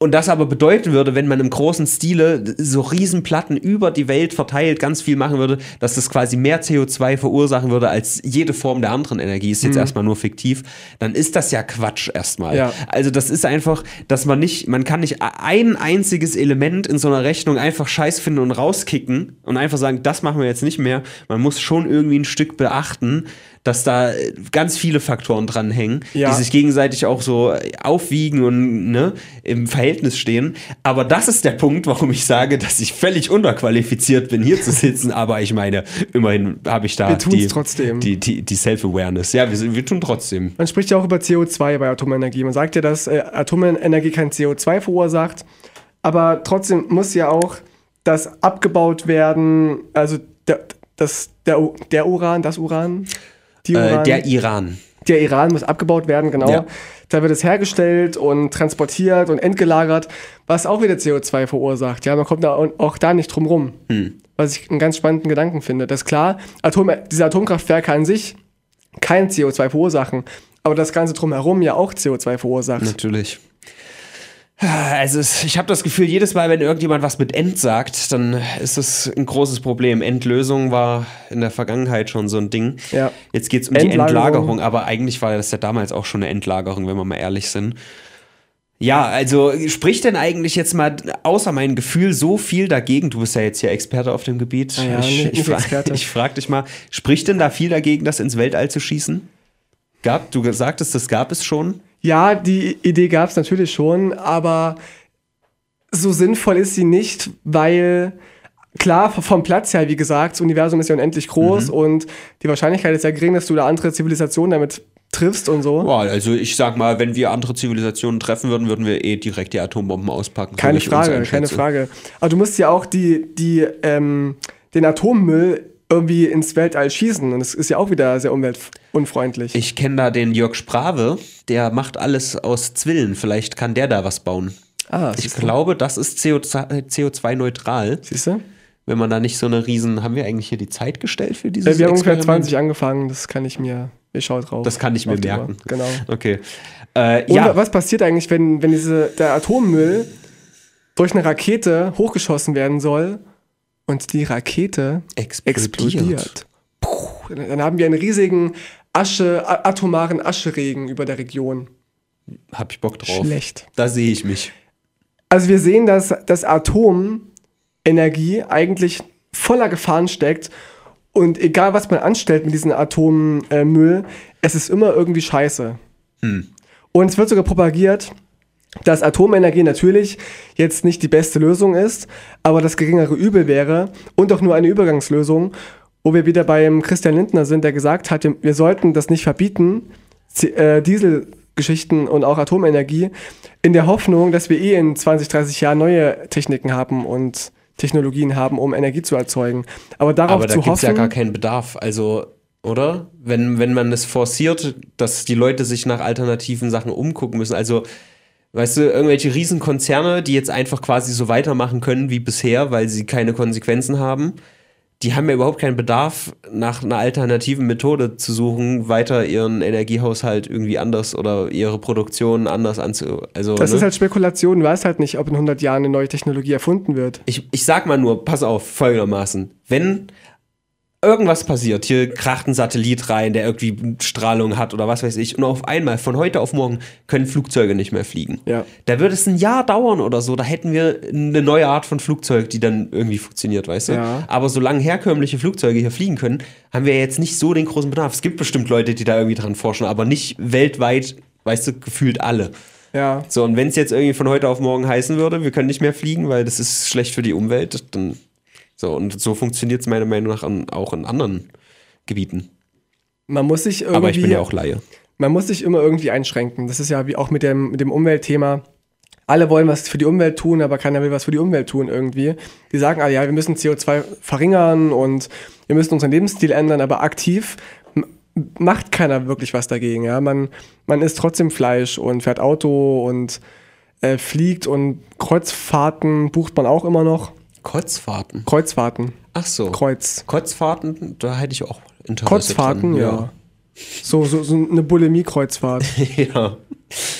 und das aber bedeuten würde, wenn man im großen Stile so Riesenplatten über die Welt verteilt ganz viel machen würde, dass das quasi mehr CO2 verursachen würde als jede Form der anderen Energie, ist jetzt erstmal nur fiktiv, dann ist das ja Quatsch erstmal. Ja. Also das ist einfach, dass man nicht, man kann nicht ein einziges Element in so einer Rechnung einfach scheiß finden und rauskicken und einfach sagen, das machen wir jetzt nicht mehr. Man muss schon irgendwie ein Stück beachten, dass da ganz viele Faktoren dranhängen, Ja. die sich gegenseitig auch so aufwiegen und ne, im Verhältnis stehen. Aber das ist der Punkt, warum ich sage, dass ich völlig unterqualifiziert bin, hier zu sitzen. Aber ich meine, immerhin habe ich da die, die, die, die Self-Awareness. Ja, wir, wir tun trotzdem. Man spricht ja auch über CO2 bei Atomenergie. Man sagt ja, dass äh, Atomenergie kein CO2 verursacht, aber trotzdem muss ja auch das abgebaut werden, also der, das, der, der Uran, das Uran, Äh, Uran, der Iran. der Iran muss abgebaut werden, genau. Ja. Da wird es hergestellt und transportiert und entgelagert, was auch wieder CO2 verursacht. Ja, man kommt da auch- auch da nicht drum rum. Hm. Was ich einen ganz spannenden Gedanken finde. Das ist klar, Atom, diese Atomkraftwerke an sich kein CO2 verursachen, aber das Ganze drumherum ja auch CO2 verursacht. Natürlich. Also ich habe das Gefühl, jedes Mal, wenn irgendjemand was mit End sagt, dann ist das ein großes Problem. Endlösung war in der Vergangenheit schon so ein Ding. Ja. Jetzt geht es um die Endlagerung. Aber eigentlich war das ja damals auch schon eine Endlagerung, wenn wir mal ehrlich sind. Ja, also spricht denn eigentlich jetzt mal außer mein Gefühl so viel dagegen? Du bist ja jetzt hier Experte auf dem Gebiet. Ah ja, ich ich, fra ich frage dich mal, spricht denn da viel dagegen, das ins Weltall zu schießen? Gab, du sagtest, das gab es schon. Ja, die Idee gab es natürlich schon, aber so sinnvoll ist sie nicht, weil klar, vom Platz her, wie gesagt, das Universum ist ja unendlich groß Mhm. und die Wahrscheinlichkeit ist ja gering, dass du da andere Zivilisationen damit triffst und so. Boah, also ich sag mal, wenn wir andere Zivilisationen treffen würden, würden wir eh direkt die Atombomben auspacken. so Keine uns Frage, keine Frage. Aber du musst ja auch die, die, ähm, den Atommüll irgendwie ins Weltall schießen und das ist ja auch wieder sehr umweltunfreundlich. Ich kenne da den Jörg Sprave, der macht alles aus Zwillen. Vielleicht kann der da was bauen. ah, Ich glaube, das ist CO2-neutral, Siehst du? wenn man da nicht so eine riesen. Haben wir eigentlich hier die Zeit gestellt für dieses Äh, wir haben ungefähr Experiment? 20 angefangen, das kann ich mir, ich schau drauf. Das kann ich mir die Uhr. merken. Genau. Okay. Äh, Und ja, was passiert eigentlich, wenn, wenn diese, der Atommüll durch eine Rakete hochgeschossen werden soll und die Rakete explodiert? Puh, dann haben wir einen riesigen Asche, atomaren Ascheregen über der Region. Hab ich Bock drauf. Schlecht. Da sehe ich mich. Also wir sehen, dass das Atomenergie eigentlich voller Gefahren steckt und egal was man anstellt mit diesem Atommüll, es ist immer irgendwie scheiße. Und es wird sogar propagiert, dass Atomenergie natürlich jetzt nicht die beste Lösung ist, aber das geringere Übel wäre und auch nur eine Übergangslösung, wo wir wieder beim Christian Lindner sind, der gesagt hat, wir, sollten das nicht verbieten, äh, Dieselgeschichten und auch Atomenergie, in der Hoffnung, dass wir eh in 20, 30 Jahren neue Techniken haben und Technologien haben, um Energie zu erzeugen. Aber darauf Aber da zu gibt es hoffen, ja gar keinen Bedarf. Also, oder? Wenn, wenn man es forciert, dass die Leute sich nach alternativen Sachen umgucken müssen. Also, weißt du, irgendwelche Riesenkonzerne, die jetzt einfach quasi so weitermachen können wie bisher, weil sie keine Konsequenzen haben, die haben ja überhaupt keinen Bedarf, nach einer alternativen Methode zu suchen, weiter ihren Energiehaushalt irgendwie anders oder ihre Produktion anders anzu. Also, das ne? ist halt Spekulation, du weißt halt nicht, ob in 100 Jahren eine neue Technologie erfunden wird. ich, ich sag mal nur, pass auf, folgendermaßen. Wenn irgendwas passiert, hier kracht ein Satellit rein, der irgendwie Strahlung hat oder was weiß ich, und auf einmal, von heute auf morgen, können Flugzeuge nicht mehr fliegen. Ja. Da würde es ein Jahr dauern oder so, da hätten wir eine neue Art von Flugzeug, die dann irgendwie funktioniert, weißt du? Ja. Aber solange herkömmliche Flugzeuge hier fliegen können, haben wir jetzt nicht so den großen Bedarf. Es gibt bestimmt Leute, die da irgendwie dran forschen, aber nicht weltweit, weißt du, gefühlt alle. Ja. So, und wenn es jetzt irgendwie von heute auf morgen heißen würde, wir können nicht mehr fliegen, weil das ist schlecht für die Umwelt, dann so, und so funktioniert es meiner Meinung nach an, auch in anderen Gebieten. Man muss sich irgendwie, Aber ich bin ja auch Laie. man muss sich immer irgendwie einschränken. Das ist ja wie auch mit dem, mit dem Umweltthema. Alle wollen was für die Umwelt tun, aber keiner will was für die Umwelt tun irgendwie. Die sagen, ah ja, wir müssen CO2 verringern und wir müssen unseren Lebensstil ändern, aber aktiv macht keiner wirklich was dagegen. Ja? Man, man isst trotzdem Fleisch und fährt Auto und äh, fliegt und Kreuzfahrten bucht man auch immer noch. Kotzfahrten. Kreuzfahrten. Ach so. Kreuz. Kotzfahrten, da hätte ich auch Interesse Kreuzfahrten, dran. ja. So, so, so eine Bulimie-Kreuzfahrt, Ja. ja.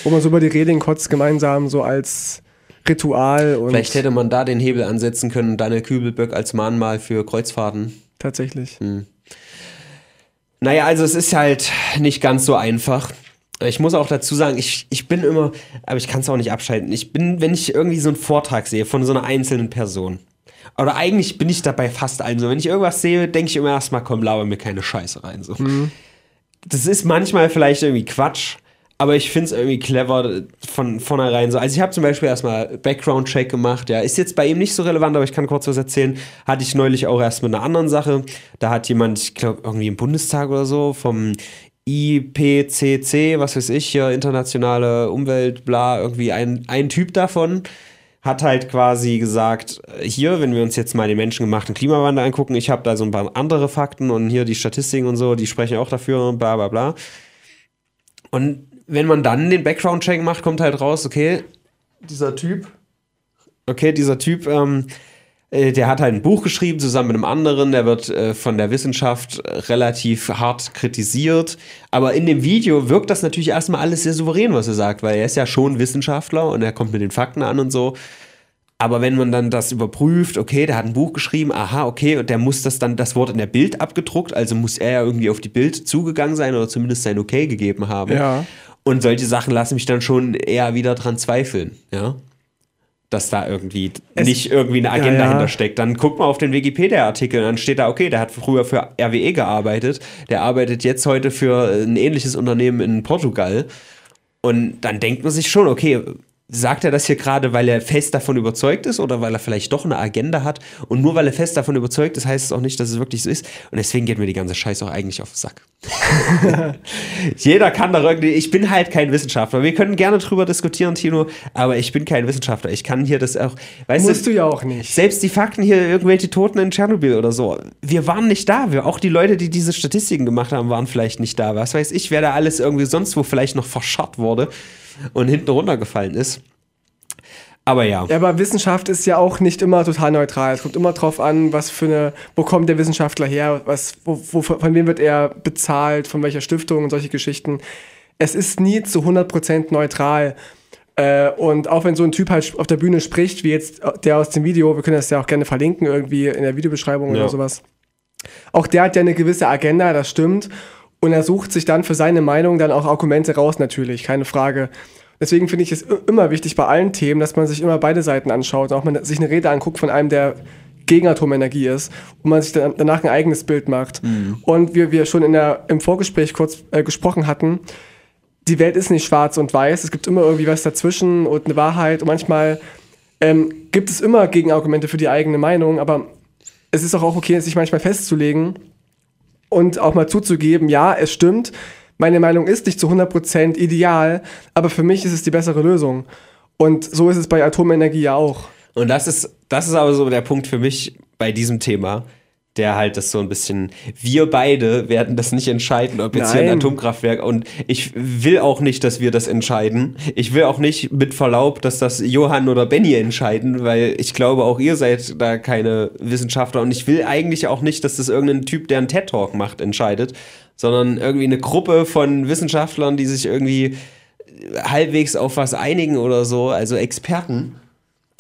wo man so über die Reding kotzt gemeinsam, so als Ritual und Vielleicht hätte man da den Hebel ansetzen können, Daniel Kübelböck als Mahnmal für Kreuzfahrten. tatsächlich. Naja, also es ist halt nicht ganz so einfach. Ich muss auch dazu sagen, ich, ich bin immer, aber ich kann es auch nicht abschalten. Ich bin, wenn ich irgendwie so einen Vortrag sehe von so einer einzelnen Person, oder eigentlich bin ich dabei fast allen so, wenn ich irgendwas sehe, denke ich immer erstmal, komm, laber mir keine Scheiße rein. So. Das ist manchmal vielleicht irgendwie Quatsch, aber ich finde es irgendwie clever von vornherein so. Also ich habe zum Beispiel erstmal Background-Check gemacht, ja, ist jetzt bei ihm nicht so relevant, aber ich kann kurz was erzählen. Hatte ich neulich auch erst mit einer anderen Sache. Da hat jemand, ich glaube, irgendwie im Bundestag oder so, vom IPCC, was weiß ich, hier internationale Umwelt, bla, irgendwie ein, ein Typ davon hat halt quasi gesagt, äh, hier, wenn wir uns jetzt mal den menschengemachten Klimawandel angucken, ich habe da so ein paar andere Fakten und hier die Statistiken und so, die sprechen auch dafür, bla bla bla. Und wenn man dann den Background-Check macht, kommt halt raus, okay, dieser Typ, okay, dieser Typ, ähm, äh, der hat halt ein Buch geschrieben zusammen mit einem anderen, der wird äh, von der Wissenschaft äh, relativ hart kritisiert. Aber in dem Video wirkt das natürlich erstmal alles sehr souverän, was er sagt, weil er ist ja schon Wissenschaftler und er kommt mit den Fakten an und so. Aber wenn man dann das überprüft, okay, der hat ein Buch geschrieben, aha, okay, und der muss das dann, das Wort in der Bild abgedruckt, also muss er ja irgendwie auf die Bild zugegangen sein oder zumindest sein Okay gegeben haben. Ja. Und solche Sachen lassen mich dann schon eher wieder dran zweifeln, ja. Dass da irgendwie Es- nicht irgendwie eine Agenda Ja, ja. hintersteckt. Dann guck mal auf den Wikipedia-Artikel, dann steht da, okay, der hat früher für RWE gearbeitet, der arbeitet jetzt heute für ein ähnliches Unternehmen in Portugal. Und dann denkt man sich schon, okay, sagt er das hier gerade, weil er fest davon überzeugt ist oder weil er vielleicht doch eine Agenda hat? Und nur weil er fest davon überzeugt ist, heißt es auch nicht, dass es wirklich so ist. Und deswegen geht mir die ganze Scheiße auch eigentlich auf den Sack. Jeder kann da irgendwie, ich bin halt kein Wissenschaftler. Wir können gerne drüber diskutieren, Tino, aber ich bin kein Wissenschaftler. Ich kann hier das auch, weißt Musst du ja auch nicht. selbst die Fakten hier, irgendwelche Toten in Tschernobyl oder so, wir waren nicht da. Wir, auch die Leute, die diese Statistiken gemacht haben, waren vielleicht nicht da. Was weiß ich, wer da alles irgendwie sonst wo vielleicht noch verscharrt wurde und hinten runtergefallen ist. Aber ja. Ja, aber Wissenschaft ist ja auch nicht immer total neutral. Es kommt immer drauf an, was für eine, wo kommt der Wissenschaftler her, was, wo, wo, von wem wird er bezahlt, von welcher Stiftung und solche Geschichten. Es ist nie zu 100% neutral. Äh, und auch wenn so ein Typ halt auf der Bühne spricht, wie jetzt der aus dem Video, wir können das ja auch gerne verlinken, irgendwie in der Videobeschreibung Ja. oder sowas. Auch der hat ja eine gewisse Agenda, das stimmt. Und er sucht sich dann für seine Meinung dann auch Argumente raus, natürlich, keine Frage. Deswegen finde ich es immer wichtig bei allen Themen, dass man sich immer beide Seiten anschaut und auch mal sich eine Rede anguckt von einem, der gegen Atomenergie ist und man sich dann danach ein eigenes Bild macht. Und wir, wir schon in der, im Vorgespräch kurz äh, gesprochen hatten, die Welt ist nicht schwarz und weiß, es gibt immer irgendwie was dazwischen und eine Wahrheit und manchmal ähm, gibt es immer Gegenargumente für die eigene Meinung, aber es ist auch okay, sich manchmal festzulegen und auch mal zuzugeben, ja, es stimmt, meine Meinung ist nicht zu 100% ideal, aber für mich ist es die bessere Lösung. Und so ist es bei Atomenergie ja auch. Und das ist, das ist aber so der Punkt für mich bei diesem Thema der halt das so ein bisschen, wir beide werden das nicht entscheiden, ob jetzt Nein. hier ein Atomkraftwerk und ich will auch nicht, dass wir das entscheiden. Ich will auch nicht mit Verlaub, dass das Johann oder Benny entscheiden, weil ich glaube, auch ihr seid da keine Wissenschaftler und ich will eigentlich auch nicht, dass das irgendein Typ, der einen TED-Talk macht, entscheidet, sondern irgendwie eine Gruppe von Wissenschaftlern, die sich irgendwie halbwegs auf was einigen oder so, also Experten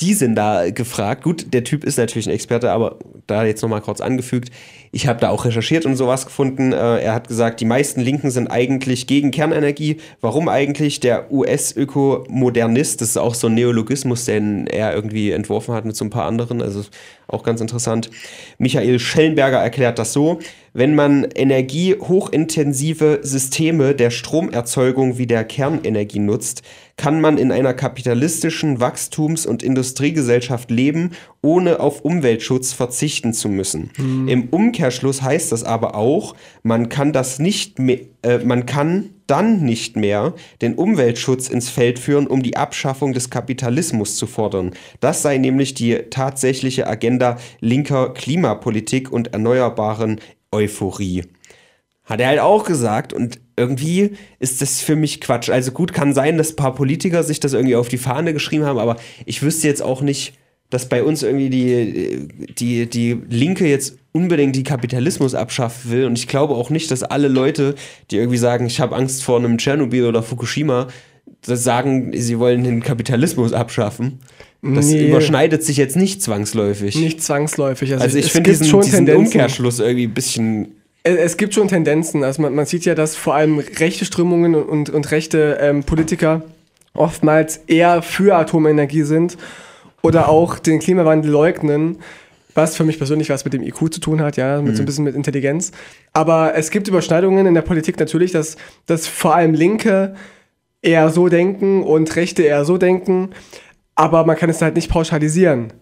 die sind da gefragt. Gut, der Typ ist natürlich ein Experte, aber da jetzt nochmal kurz angefügt. Ich habe da auch recherchiert und sowas gefunden. Äh, er hat gesagt, die meisten Linken sind eigentlich gegen Kernenergie. Warum eigentlich? Der US-Ökomodernist, das ist auch so ein Neologismus, den er irgendwie entworfen hat mit so ein paar anderen. Also auch ganz interessant. Michael Schellenberger erklärt das so. Wenn man energiehochintensive Systeme der Stromerzeugung wie der Kernenergie nutzt, kann man in einer kapitalistischen Wachstums- und Industriegesellschaft leben, ohne auf Umweltschutz verzichten zu müssen. Mhm. Im Umkehrschluss heißt das aber auch, man kann das nicht mehr, äh, man kann dann nicht mehr den Umweltschutz ins Feld führen, um die Abschaffung des Kapitalismus zu fordern. Das sei nämlich die tatsächliche Agenda linker Klimapolitik und erneuerbaren Euphorie. Hat er halt auch gesagt und irgendwie ist das für mich Quatsch. Also gut, kann sein, dass ein paar Politiker sich das irgendwie auf die Fahne geschrieben haben, aber ich wüsste jetzt auch nicht, dass bei uns irgendwie die, die, die Linke jetzt unbedingt die Kapitalismus abschaffen will. Und ich glaube auch nicht, dass alle Leute, die irgendwie sagen, ich habe Angst vor einem Tschernobyl oder Fukushima, das sagen, sie wollen den Kapitalismus abschaffen. Das nee. überschneidet sich jetzt nicht zwangsläufig. Nicht zwangsläufig. Also, also ich finde diesen, schon diesen Umkehrschluss irgendwie ein bisschen es gibt schon Tendenzen. Also man, man, sieht ja, dass vor allem rechte Strömungen und, und rechte ähm, Politiker oftmals eher für Atomenergie sind oder auch den Klimawandel leugnen, was für mich persönlich was mit dem IQ zu tun hat, ja, mit mhm. so ein mhm. bisschen mit Intelligenz. Aber es gibt Überschneidungen in der Politik natürlich, dass, dass vor allem Linke eher so denken und Rechte eher so denken, aber man kann es halt nicht pauschalisieren.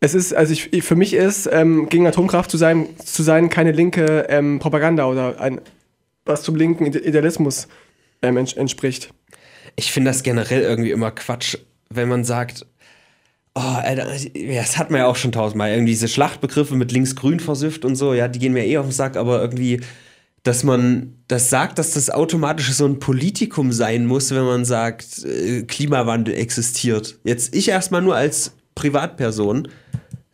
Es ist, also ich, für mich ist, ähm, gegen Atomkraft zu sein, zu sein keine linke ähm, Propaganda oder ein, was zum linken Idealismus ähm, entspricht. Ich finde das generell irgendwie immer Quatsch, wenn man sagt, Oh, Alter, das hat man ja auch schon tausendmal. Irgendwie diese Schlachtbegriffe mit links-grün versüfft und so, ja, die gehen mir eh auf den Sack, aber irgendwie, dass man das sagt, dass das automatisch so ein Politikum sein muss, wenn man sagt, äh, Klimawandel existiert. Jetzt ich erstmal nur als Privatperson.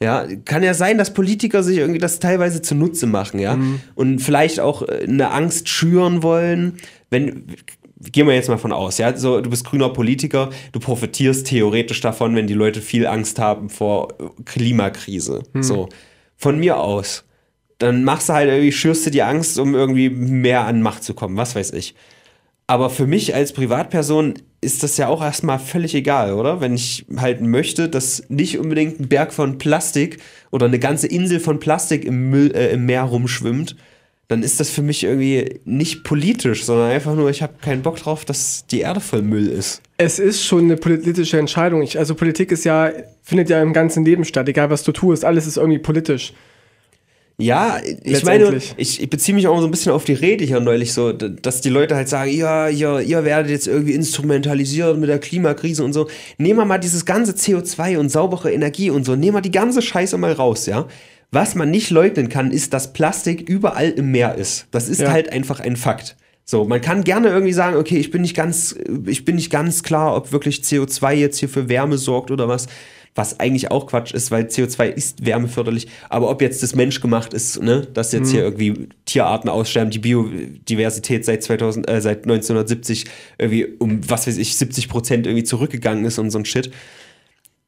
Ja, kann ja sein, dass Politiker sich irgendwie das teilweise zunutze machen, ja. Mhm. Und vielleicht auch äh, eine Angst schüren wollen. Wenn, gehen wir jetzt mal von aus, ja, so, du bist grüner Politiker, du profitierst theoretisch davon, wenn die Leute viel Angst haben vor Klimakrise. Hm. So, von mir aus. Dann machst du halt irgendwie, schürst du die Angst, um irgendwie mehr an Macht zu kommen, was weiß ich. Aber für mich als Privatperson ist das ja auch erstmal völlig egal, oder? Wenn ich halt möchte, dass nicht unbedingt ein Berg von Plastik oder eine ganze Insel von Plastik im, Müll, äh, im Meer rumschwimmt, dann ist das für mich irgendwie nicht politisch, sondern einfach nur, ich habe keinen Bock drauf, dass die Erde voll Müll ist. Es ist schon eine politische Entscheidung. Ich, also Politik ist ja, findet ja im ganzen Leben statt, egal was du tust, alles ist irgendwie politisch. Ja, ich meine, ich, ich beziehe mich auch so ein bisschen auf die Rede hier neulich so, dass die Leute halt sagen, ja, ihr, ihr werdet jetzt irgendwie instrumentalisiert mit der Klimakrise und so. Nehmen wir mal dieses ganze CO2 und saubere Energie und so, nehmen wir die ganze Scheiße mal raus, ja. Was man nicht leugnen kann, ist, dass Plastik überall im Meer ist. Das ist ja. halt einfach ein Fakt. So, man kann gerne irgendwie sagen, okay, ich bin nicht ganz, ich bin nicht ganz klar, ob wirklich CO2 jetzt hier für Wärme sorgt oder was, was eigentlich auch Quatsch ist, weil CO2 ist wärmeförderlich. Aber ob jetzt das menschgemacht ist, ne, dass jetzt mhm. hier irgendwie Tierarten aussterben, die Biodiversität seit 2000, äh, seit 1970 irgendwie um was weiß ich 70 Prozent irgendwie zurückgegangen ist und so ein Shit.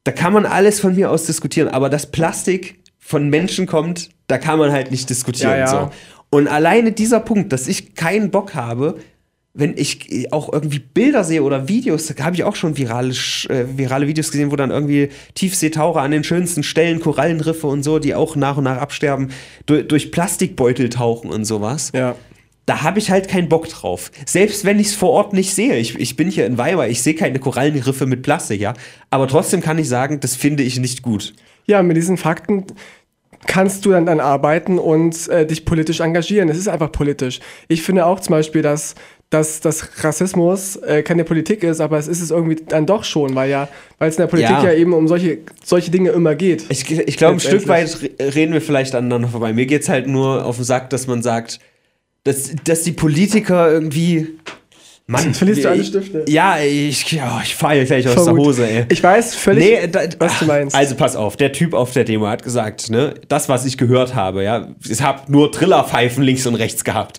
Da kann man alles von mir aus diskutieren, aber das Plastik von Menschen kommt, da kann man halt nicht diskutieren. Ja, ja. So. Und alleine dieser Punkt, dass ich keinen Bock habe, wenn ich auch irgendwie Bilder sehe oder Videos, da habe ich auch schon virale, äh, virale Videos gesehen, wo dann irgendwie Tiefseetaucher an den schönsten Stellen, Korallenriffe und so, die auch nach und nach absterben, durch, durch Plastikbeutel tauchen und sowas. Ja. da habe ich halt keinen Bock drauf. Selbst wenn ich es vor Ort nicht sehe. Ich, ich bin hier in Weimar, ich sehe keine Korallenriffe mit Plastik, ja. Aber trotzdem kann ich sagen, das finde ich nicht gut. Ja, mit diesen Fakten kannst du dann, dann arbeiten und äh, dich politisch engagieren. Es ist einfach politisch. Ich finde auch zum Beispiel, dass, dass, dass Rassismus äh, keine Politik ist, aber es ist es irgendwie dann doch schon, weil ja, weil es in der Politik ja, Ja. eben um solche, solche Dinge immer geht. Ich, ich glaube, ein Stück weit re- reden wir vielleicht aneinander vorbei. Mir geht es halt nur auf den Sack, dass man sagt, dass, dass die Politiker irgendwie. Mann, verlierst du alle Stifte. Ja, ich, ja, ich falle gleich aus der. Hose, ey. Ich weiß völlig, Nee, da, was du meinst. Also pass auf, der Typ auf der Demo hat gesagt, ne, das, was ich gehört habe, ja, ich habe nur Trillerpfeifen links und rechts gehabt.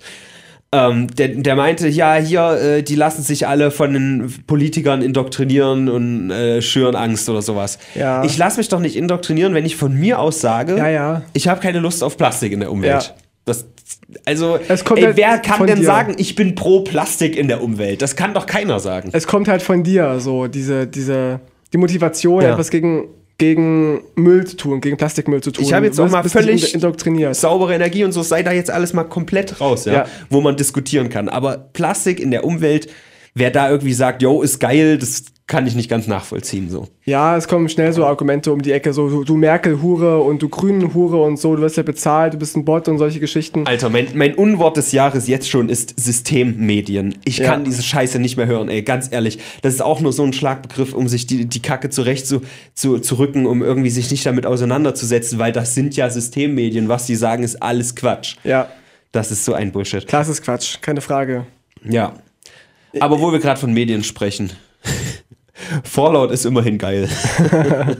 Ähm, der, der meinte, ja, hier, äh, die lassen sich alle von den Politikern indoktrinieren und äh, schüren Angst oder sowas. Ja. Ich lasse mich doch nicht indoktrinieren, wenn ich von mir aus sage, Ja, ja. ich habe keine Lust auf Plastik in der Umwelt. Ja. Das, also, ey, halt wer kann denn dir. sagen, ich bin pro Plastik in der Umwelt? Das kann doch keiner sagen. es kommt halt von dir, so diese, diese, die Motivation, Ja. etwas gegen, gegen Müll zu tun, gegen Plastikmüll zu tun. Ich habe jetzt auch mal völlig indoktriniert. saubere Energie und so, sei da jetzt alles mal komplett raus, ja, Ja. wo man diskutieren kann. Aber Plastik in der Umwelt, wer da irgendwie sagt, yo, ist geil, das kann ich nicht ganz nachvollziehen, so. Ja, es kommen schnell so Argumente um die Ecke, so du, du Merkel-Hure und du Grünen-Hure und so, du wirst ja bezahlt, du bist ein Bot und solche Geschichten. Alter, mein, mein Unwort des Jahres jetzt schon ist Systemmedien. Ich Ja. kann diese Scheiße nicht mehr hören, ey, ganz ehrlich. Das ist auch nur so ein Schlagbegriff, um sich die, die Kacke zurecht zu, zu, zu rücken, um irgendwie sich nicht damit auseinanderzusetzen, weil das sind ja Systemmedien. Was die sagen, ist alles Quatsch. Ja, Das ist so ein Bullshit. es ist Quatsch, keine Frage. Ja. Aber wo wir gerade von Medien sprechen. Fallout ist immerhin geil.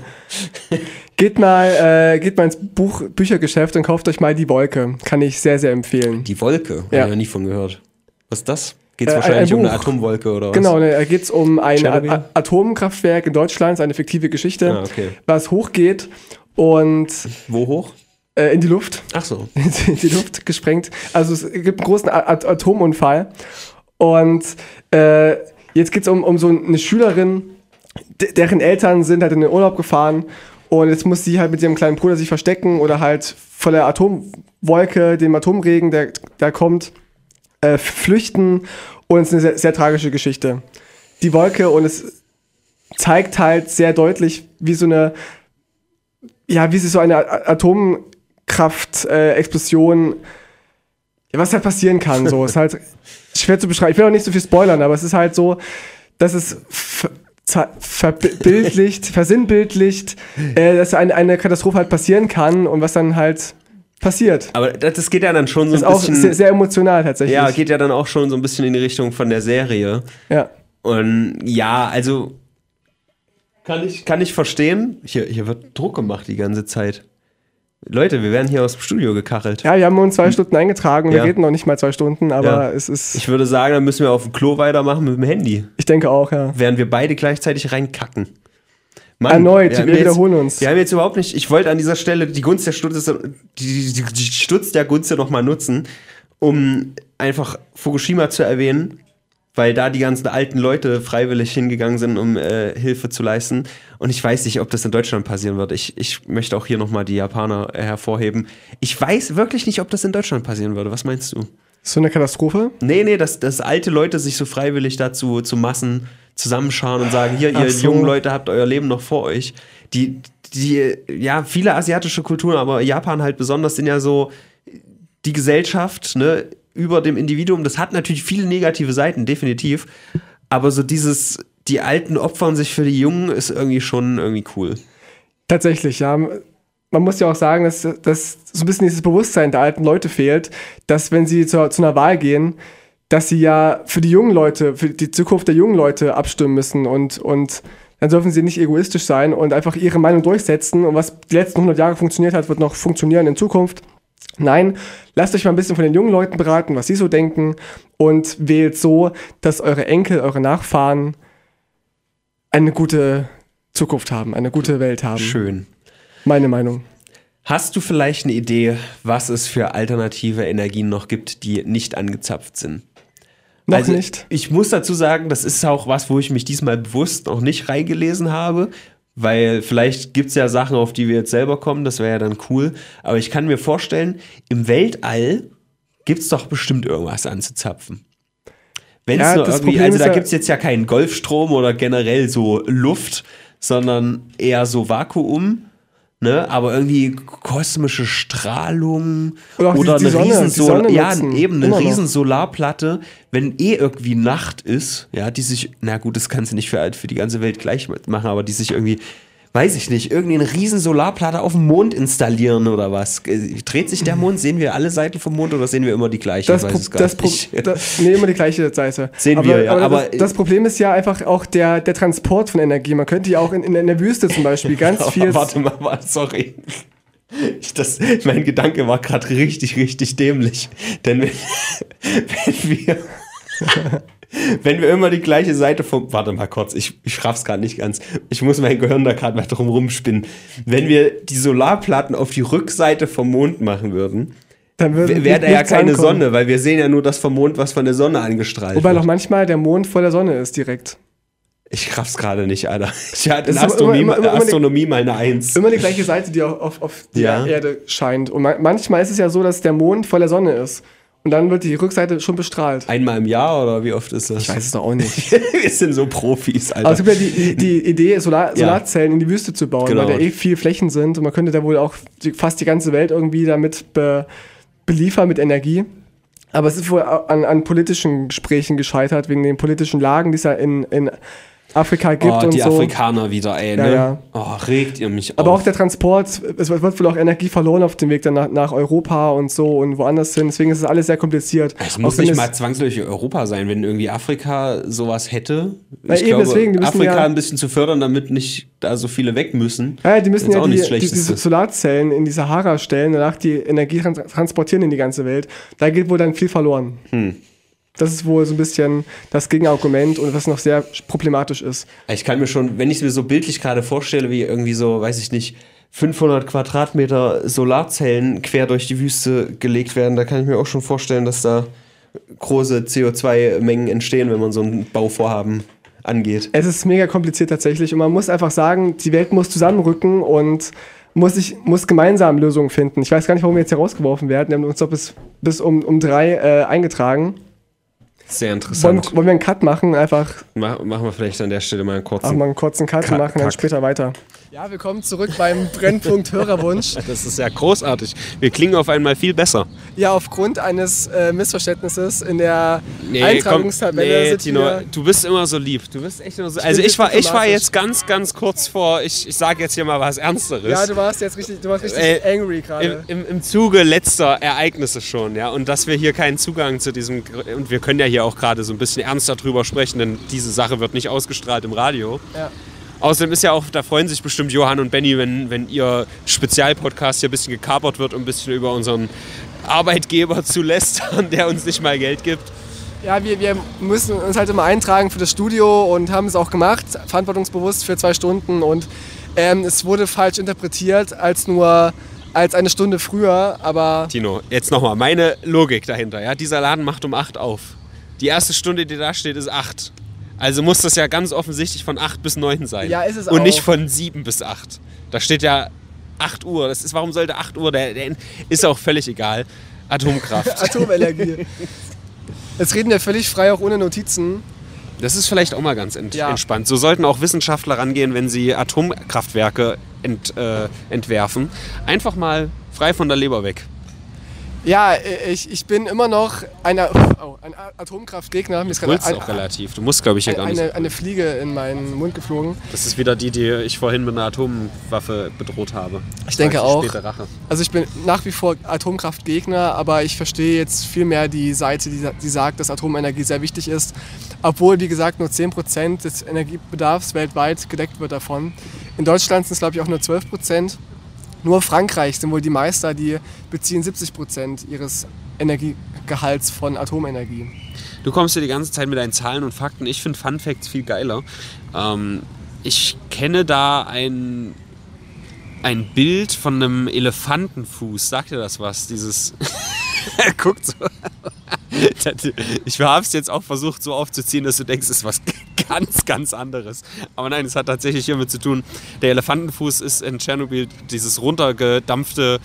Geht mal, äh, geht mal ins Buch, Büchergeschäft und kauft euch mal Die Wolke. Kann ich sehr, sehr empfehlen. Die Wolke, Ja. habe ich noch nie von gehört. Was ist das? Geht es Äh, ein- wahrscheinlich ein um eine. Atomwolke oder was? Genau, ne, da geht es um ein? A Atomkraftwerk in Deutschland, ist eine fiktive Geschichte, Ah, okay. was hochgeht und Wo hoch? äh, in die Luft, Ach so. in die Luft gesprengt. Also es gibt einen großen A Atomunfall und äh, jetzt geht es um, um so eine Schülerin, de- deren Eltern sind halt in den Urlaub gefahren und jetzt muss sie halt mit ihrem kleinen Bruder sich verstecken oder halt vor der Atomwolke, dem Atomregen, der, der kommt, äh, flüchten und es ist eine sehr, sehr tragische Geschichte. Die Wolke und es zeigt halt sehr deutlich, wie so eine, ja, wie sich so eine Atomkraft-Explosion, ja, was halt passieren kann. So ist halt schwer zu beschreiben. Ich will auch nicht so viel spoilern, aber es ist halt so, dass es verbildlicht, versinnbildlicht, äh, dass eine, eine Katastrophe halt passieren kann und was dann halt passiert. Aber das, das geht ja dann schon so ist ein auch bisschen. sehr, sehr emotional tatsächlich. ja, geht ja dann auch schon so ein bisschen in die Richtung von der Serie. ja. Und ja, also. Kann ich, kann ich verstehen. Hier, hier wird Druck gemacht die ganze Zeit. Leute, wir werden hier aus dem Studio gekachelt. Ja, wir haben uns zwei Stunden eingetragen. Wir Ja. reden noch nicht mal zwei Stunden, aber Ja. es ist. Ich würde sagen, dann müssen wir auf dem Klo weitermachen mit dem Handy. Ich denke auch, ja. Während wir beide gleichzeitig reinkacken. Mann, Erneut, wir wir jetzt- wiederholen uns. Wir haben jetzt überhaupt nicht, ich wollte an dieser Stelle die Gunst der Stunde, die, die, die Stutz der Gunst nochmal nutzen, um einfach Fukushima zu erwähnen, weil da die ganzen alten Leute freiwillig hingegangen sind, um äh, Hilfe zu leisten. Und ich weiß nicht, ob das in Deutschland passieren wird. Ich, ich möchte auch hier nochmal die Japaner äh, hervorheben. Ich weiß wirklich nicht, ob das in Deutschland passieren würde. Was meinst du? So eine Katastrophe. Nee, nee, dass, dass alte Leute sich so freiwillig dazu zu Massen zusammenschauen und sagen, hier, ihr so. jungen Leute habt euer Leben noch vor euch. Die, die, ja, viele asiatische Kulturen, aber Japan halt besonders sind ja so die Gesellschaft, ne, über dem Individuum. Das hat natürlich viele negative Seiten, definitiv. Aber so dieses, die Alten opfern sich für die Jungen, ist irgendwie schon irgendwie cool. Tatsächlich, ja. Man muss ja auch sagen, dass, dass so ein bisschen dieses Bewusstsein der alten Leute fehlt, dass wenn sie zu, zu einer Wahl gehen, dass sie ja für die jungen Leute, für die Zukunft der jungen Leute abstimmen müssen und, und dann dürfen sie nicht egoistisch sein und einfach ihre Meinung durchsetzen und was die letzten 100 Jahre funktioniert hat, wird noch funktionieren in Zukunft. Nein, lasst euch mal ein bisschen von den jungen Leuten beraten, was sie so denken und wählt so, dass eure Enkel, eure Nachfahren eine gute Zukunft haben, eine gute Welt haben. Schön. Meine Meinung. Hast du vielleicht eine Idee, was es für alternative Energien noch gibt, die nicht angezapft sind? Noch also, nicht. Ich muss dazu sagen, das ist auch was, wo ich mich diesmal bewusst noch nicht reingelesen habe, weil vielleicht gibt es ja Sachen, auf die wir jetzt selber kommen, das wäre ja dann cool. Aber ich kann mir vorstellen, im Weltall gibt es doch bestimmt irgendwas anzuzapfen. Wenn es Ja, nur irgendwie, Problem also da ja- gibt es jetzt ja keinen Golfstrom oder generell so Luft, sondern eher so Vakuum. Ne, aber irgendwie kosmische Strahlung Oder oder eine Sonne, Riesensol ja, nutzen, eben eine immer noch. riesen Solarplatte, wenn eh irgendwie Nacht ist, ja, die sich, na gut, das kannst du nicht für, für die ganze Welt gleich machen, aber die sich irgendwie, weiß ich nicht, irgendwie eine riesen Solarplatte auf dem Mond installieren oder was. Äh, Dreht sich der Mond? Sehen wir alle Seiten vom Mond oder sehen wir immer die gleiche? Das, Pro weiß es gar das, das Nee, immer die gleiche Seite. Sehen aber, wir, ja, Aber, aber- das, das Problem ist ja einfach auch der, der Transport von Energie. Man könnte ja auch in, in, in der Wüste zum Beispiel ganz viel. Warte mal, warte, sorry. Ich, das, mein Gedanke war gerade richtig, richtig dämlich. Denn wenn, wenn wir. Wenn wir immer die gleiche Seite vom. Warte mal kurz, ich, ich raff's gerade nicht ganz. Ich muss mein Gehirn da gerade mal drum rumspinnen. Wenn wir die Solarplatten auf die Rückseite vom Mond machen würden, Dann wäre da ja keine ankommen. Sonne, weil wir sehen ja nur das vom Mond, was von der Sonne angestrahlt Wobei wird. noch manchmal der Mond vor der Sonne ist direkt. Ich raff's gerade nicht, Alter. Ich hatte in Astronomie, immer- immer- immer die- Astronomie mal eine Eins. Immer die gleiche Seite, die auf, auf, die Ja. Erde scheint. Und ma manchmal ist es ja so, dass der Mond vor der Sonne ist. Und dann wird die Rückseite schon bestrahlt. Einmal im Jahr oder wie oft ist das? Ich weiß es doch auch nicht. wir sind so Profis, Alter. Aber es gibt ja die, die Idee, Solar, Solarzellen in die Wüste zu bauen, Genau. weil da eh viel Flächen sind und man könnte da wohl auch die, fast die ganze Welt irgendwie damit be, beliefern mit Energie. Aber es ist wohl an, an politischen Gesprächen gescheitert, wegen den politischen Lagen, die es ja in, in Afrika gibt oh, und die so. Afrikaner wieder, ey, Ja, ne? ja. Oh, regt ihr mich Aber auf. auch der Transport, es wird wohl auch Energie verloren auf dem Weg dann nach, nach Europa und so und woanders hin. Deswegen ist es alles sehr kompliziert. es muss nicht mal zwangsläufig Europa sein, wenn irgendwie Afrika sowas hätte. Na, ich eben glaube, deswegen, die müssen Afrika ja- ein bisschen zu fördern, damit nicht da so viele weg müssen. Ja, die müssen ja auch die, die, diese Solarzellen in die Sahara stellen, danach die Energie trans transportieren in die ganze Welt. Da geht wohl dann viel verloren. Hm. Das ist wohl so ein bisschen das Gegenargument und was noch sehr problematisch ist. Ich kann mir schon, wenn ich es mir so bildlich gerade vorstelle, wie irgendwie so, weiß ich nicht, 500 Quadratmeter Solarzellen quer durch die Wüste gelegt werden, da kann ich mir auch schon vorstellen, dass da große CO2-Mengen entstehen, wenn man so ein Bauvorhaben angeht. Es ist mega kompliziert tatsächlich und man muss einfach sagen, die Welt muss zusammenrücken und muss, sich, muss gemeinsam Lösungen finden. Ich weiß gar nicht, warum wir jetzt hier rausgeworfen werden. Wir haben uns doch bis, bis um, um drei äh, eingetragen. Sehr Wollen, interessant. wollen wir einen Cut machen? Einfach Mach, machen wir vielleicht an der Stelle mal einen kurzen. Machen wir einen kurzen Cut Cut, und machen dann Cut. später weiter. Ja, willkommen zurück beim Brennpunkt Hörerwunsch. Das ist ja großartig. Wir klingen auf einmal viel besser. Ja, aufgrund eines äh, Missverständnisses in der Eintragungstabelle nee, sind Tino, du bist immer so lieb. Du bist echt immer so. Also ich war, ich war jetzt ganz, ganz kurz vor. Ich, ich sage jetzt hier mal was Ernsteres. Ja, du warst jetzt richtig, du warst richtig Äh, angry Im, gerade. im, Im Zuge letzter Ereignisse schon, ja. Und dass wir hier keinen Zugang zu diesem. Und wir können ja hier auch gerade so ein bisschen ernster drüber sprechen, denn diese Sache wird nicht ausgestrahlt im Radio. Ja. Außerdem ist ja auch, da freuen sich bestimmt Johann und Benny, wenn, wenn ihr Spezialpodcast hier ein bisschen gekapert wird, um ein bisschen über unseren Arbeitgeber zu lästern, der uns nicht mal Geld gibt. Ja, wir, wir müssen uns halt immer eintragen für das Studio und haben es auch gemacht, verantwortungsbewusst für zwei Stunden. Und ähm, es wurde falsch interpretiert als nur als eine Stunde früher, aber Tino, jetzt nochmal meine Logik dahinter. Ja? Dieser Laden macht um 8 auf. Die erste Stunde, die da steht, ist 8. Also muss das ja ganz offensichtlich von 8 bis 9 sein. Ja, ist es Und nicht auch. von 7 bis 8. Da steht ja 8 Uhr. Das ist, warum sollte 8 Uhr? Der, der ist auch völlig egal. Atomkraft. Atomenergie. Jetzt reden wir völlig frei, auch ohne Notizen. Das ist vielleicht auch mal ganz ent Ja. entspannt. So sollten auch Wissenschaftler rangehen, wenn sie Atomkraftwerke ent äh, entwerfen. Einfach mal frei von der Leber weg. Ja, ich, ich bin immer noch ein, oh, ein Atomkraftgegner. Mir ist gerade ein, auch relativ. Du musst, glaube ich, hier gar nicht. eine, eine Fliege in meinen Mund geflogen. Das ist wieder die, die ich vorhin mit einer Atomwaffe bedroht habe. Ich denke auch. Also ich bin nach wie vor Atomkraftgegner, aber ich verstehe jetzt viel mehr die Seite, die, die sagt, dass Atomenergie sehr wichtig ist. Obwohl, wie gesagt, nur 10% des Energiebedarfs weltweit gedeckt wird davon. In Deutschland sind es, glaube ich, auch nur 12%. Nur Frankreich sind wohl die Meister, die beziehen 70% ihres Energiegehalts von Atomenergie. Du kommst hier die ganze Zeit mit deinen Zahlen und Fakten. Ich finde Fun Facts viel geiler. Ähm, ich kenne da ein, ein Bild von einem Elefantenfuß. Sagt dir das was? Dieses. er guckt so. Ich habe es jetzt auch versucht so aufzuziehen, dass du denkst, es ist was ganz, ganz anderes. Aber nein, es hat tatsächlich hiermit zu tun. Der Elefantenfuß ist in Tschernobyl dieses runtergedampfte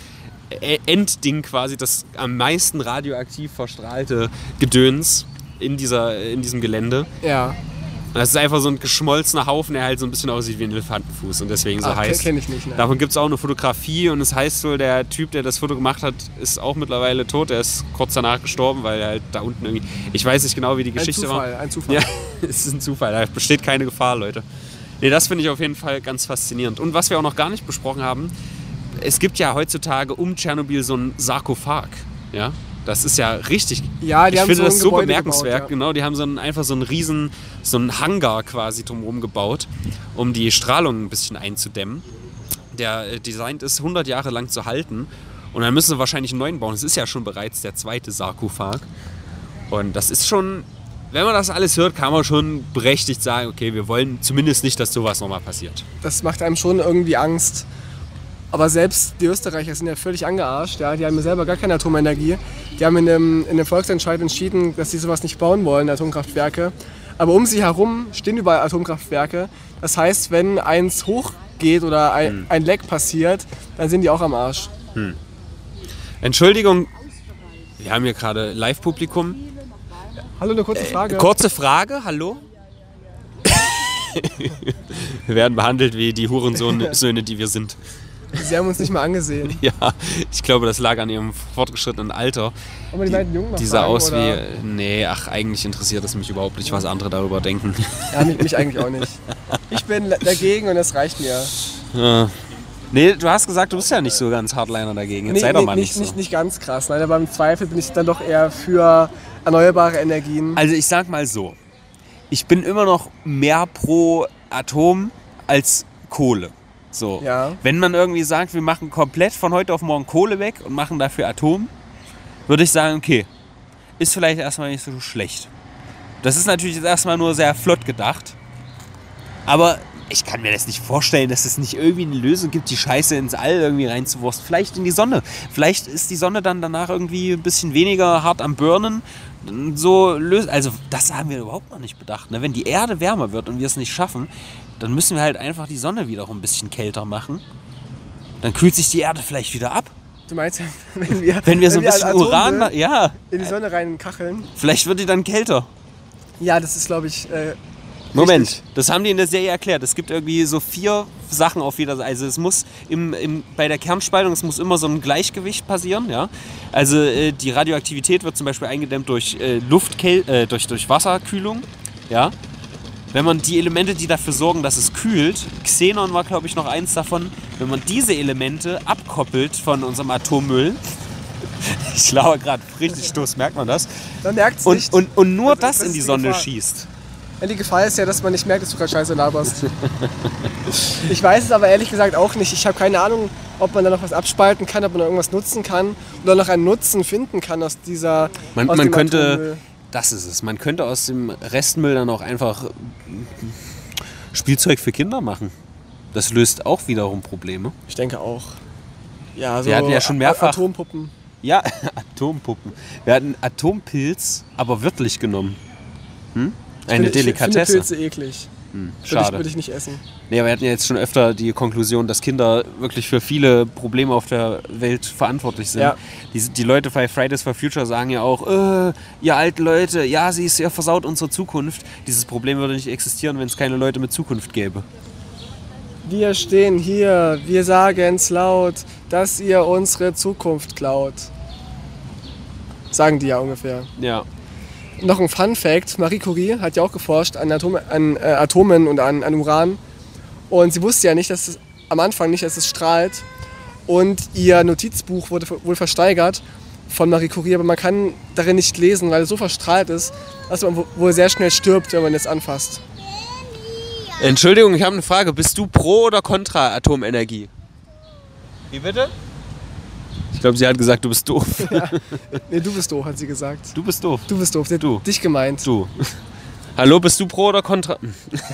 E- Endding quasi, das am meisten radioaktiv verstrahlte Gedöns in, dieser, in diesem Gelände. Ja. Das ist einfach so ein geschmolzener Haufen, der halt so ein bisschen aussieht wie ein Elefantenfuß und deswegen so Ach, heißt. kenn ich nicht, ne. Davon gibt es auch eine Fotografie und es heißt wohl, der Typ, der das Foto gemacht hat, ist auch mittlerweile tot. Er ist kurz danach gestorben, weil er halt da unten irgendwie. Ich weiß nicht genau, wie die Ein Geschichte Zufall, war. ein Zufall. Ja, es ist ein Zufall. Da besteht keine Gefahr, Leute. Nee, das finde ich auf jeden Fall ganz faszinierend. Und was wir auch noch gar nicht besprochen haben, es gibt ja heutzutage um Tschernobyl so einen Sarkophag. Ja, das ist ja richtig. Ja, die ich haben finde so das so Gebäude bemerkenswert. gebaut, ja. Genau, die haben so einen, einfach so einen riesen, so einen Hangar quasi drumherum gebaut, um die Strahlung ein bisschen einzudämmen. Der äh, designt ist, 100 Jahre lang zu halten. Und dann müssen sie wahrscheinlich einen neuen bauen. Es ist ja schon bereits der zweite Sarkophag. Und das ist schon, wenn man das alles hört, kann man schon berechtigt sagen, okay, wir wollen zumindest nicht, dass sowas nochmal passiert. Das macht einem schon irgendwie Angst. Aber selbst die Österreicher sind ja völlig angearscht. Ja? Die haben ja selber gar keine Atomenergie. Die haben in einem, in einem Volksentscheid entschieden, dass sie sowas nicht bauen wollen, Atomkraftwerke. Aber um sie herum stehen überall Atomkraftwerke. Das heißt, wenn eins hochgeht oder ein, ein Leck passiert, dann sind die auch am Arsch. Entschuldigung, wir haben hier gerade Live-Publikum. Hallo, eine kurze Frage. Kurze Frage, hallo? wir werden behandelt wie die Hurensöhne, die wir sind. Sie haben uns nicht mal angesehen. Ja, ich glaube, das lag an ihrem fortgeschrittenen Alter. Aber die beiden Jungen Die sah fragen, aus oder? wie. Nee, ach, eigentlich interessiert es mich überhaupt nicht, was andere darüber denken. Ja, mich, mich eigentlich auch nicht. Ich bin dagegen und das reicht mir. Ja. Nee, du hast gesagt, du bist ja nicht so ganz Hardliner dagegen. Jetzt Nee, sei doch nee, mal nicht, nicht, nicht, so. nicht ganz krass. Nein, aber im Zweifel bin ich dann doch eher für erneuerbare Energien. Also ich sag mal so, ich bin immer noch mehr pro Atom als Kohle. So. Ja. Wenn man irgendwie sagt, wir machen komplett von heute auf morgen Kohle weg und machen dafür Atom, würde ich sagen, okay, ist vielleicht erstmal nicht so schlecht. Das ist natürlich jetzt erstmal nur sehr flott gedacht. Aber ich kann mir das nicht vorstellen, dass es nicht irgendwie eine Lösung gibt, die Scheiße ins All irgendwie reinzuwursten. Vielleicht in die Sonne. Vielleicht ist die Sonne dann danach irgendwie ein bisschen weniger hart am Burnen. So löst. Also, das haben wir überhaupt noch nicht bedacht. Ne? Wenn die Erde wärmer wird und wir es nicht schaffen, dann müssen wir halt einfach die Sonne wiederum ein bisschen kälter machen. Dann kühlt sich die Erde vielleicht wieder ab. Du meinst, wenn wir, Wenn wir so ein bisschen Uran. Atommüll Ja, in die Sonne rein kacheln? vielleicht wird die dann kälter. Ja, das ist, glaube ich, äh, Moment, Richtig. das haben die in der Serie erklärt. Es gibt irgendwie so vier Sachen auf jeder Seite. Also es muss im, im, bei der Kernspaltung, es muss immer so ein Gleichgewicht passieren. Ja? Also äh, die Radioaktivität wird zum Beispiel eingedämmt durch, äh, Luftkäl äh, durch, durch Wasserkühlung. Ja? Wenn man die Elemente, die dafür sorgen, dass es kühlt, Xenon war glaube ich noch eins davon, wenn man diese Elemente abkoppelt von unserem Atommüll, ich lauere gerade richtig stoß, merkt man das, dann merkt es und, nicht. und, und nur Das- das das in die die Sonne Gefahr. schießt. Ja, die Gefahr ist ja, dass man nicht merkt, dass du gerade Scheiße laberst. ich weiß es aber ehrlich gesagt auch nicht. Ich habe keine Ahnung, ob man da noch was abspalten kann, ob man noch irgendwas nutzen kann oder noch einen Nutzen finden kann aus dieser. Man, aus man dem könnte, Atommüll. Das ist es, man könnte aus dem Restmüll dann auch einfach Spielzeug für Kinder machen. Das löst auch wiederum Probleme. Ich denke auch. Ja, so Wir hatten ja schon mehrfach- Atompuppen. Ja, Atompuppen. Wir hatten Atompilz, aber wörtlich genommen. Hm? Eine Finde- Ich finde Delikatesse. Pilze eklig. Würde ich, Schade. würde ich nicht essen. Nee, aber wir hatten ja jetzt schon öfter die Konklusion, dass Kinder wirklich für viele Probleme auf der Welt verantwortlich sind. Ja. Die, die Leute bei Fridays for Future sagen ja auch, äh, ihr alten Leute, ja, sie ist ja versaut unsere Zukunft. Dieses Problem würde nicht existieren, wenn es keine Leute mit Zukunft gäbe. Wir stehen hier, wir sagen's laut, dass ihr unsere Zukunft klaut. Sagen die ja ungefähr. Ja. Noch ein Fun Fact: Marie Curie hat ja auch geforscht an, Atome, an äh, Atomen und an, an Uran. Und sie wusste ja nicht, dass es am Anfang nicht, dass es strahlt. Und ihr Notizbuch wurde wohl versteigert von Marie Curie, aber man kann darin nicht lesen, weil es so verstrahlt ist, dass man wo- wohl sehr schnell stirbt, wenn man es anfasst. Entschuldigung, ich habe eine Frage. Bist du pro oder contra Atomenergie? Wie bitte? Ich glaube, sie hat gesagt, du bist doof. Nee, du bist doof, hat sie gesagt. Du bist doof. Du bist doof, hat Du. dich gemeint. Du. Hallo, bist du pro oder contra?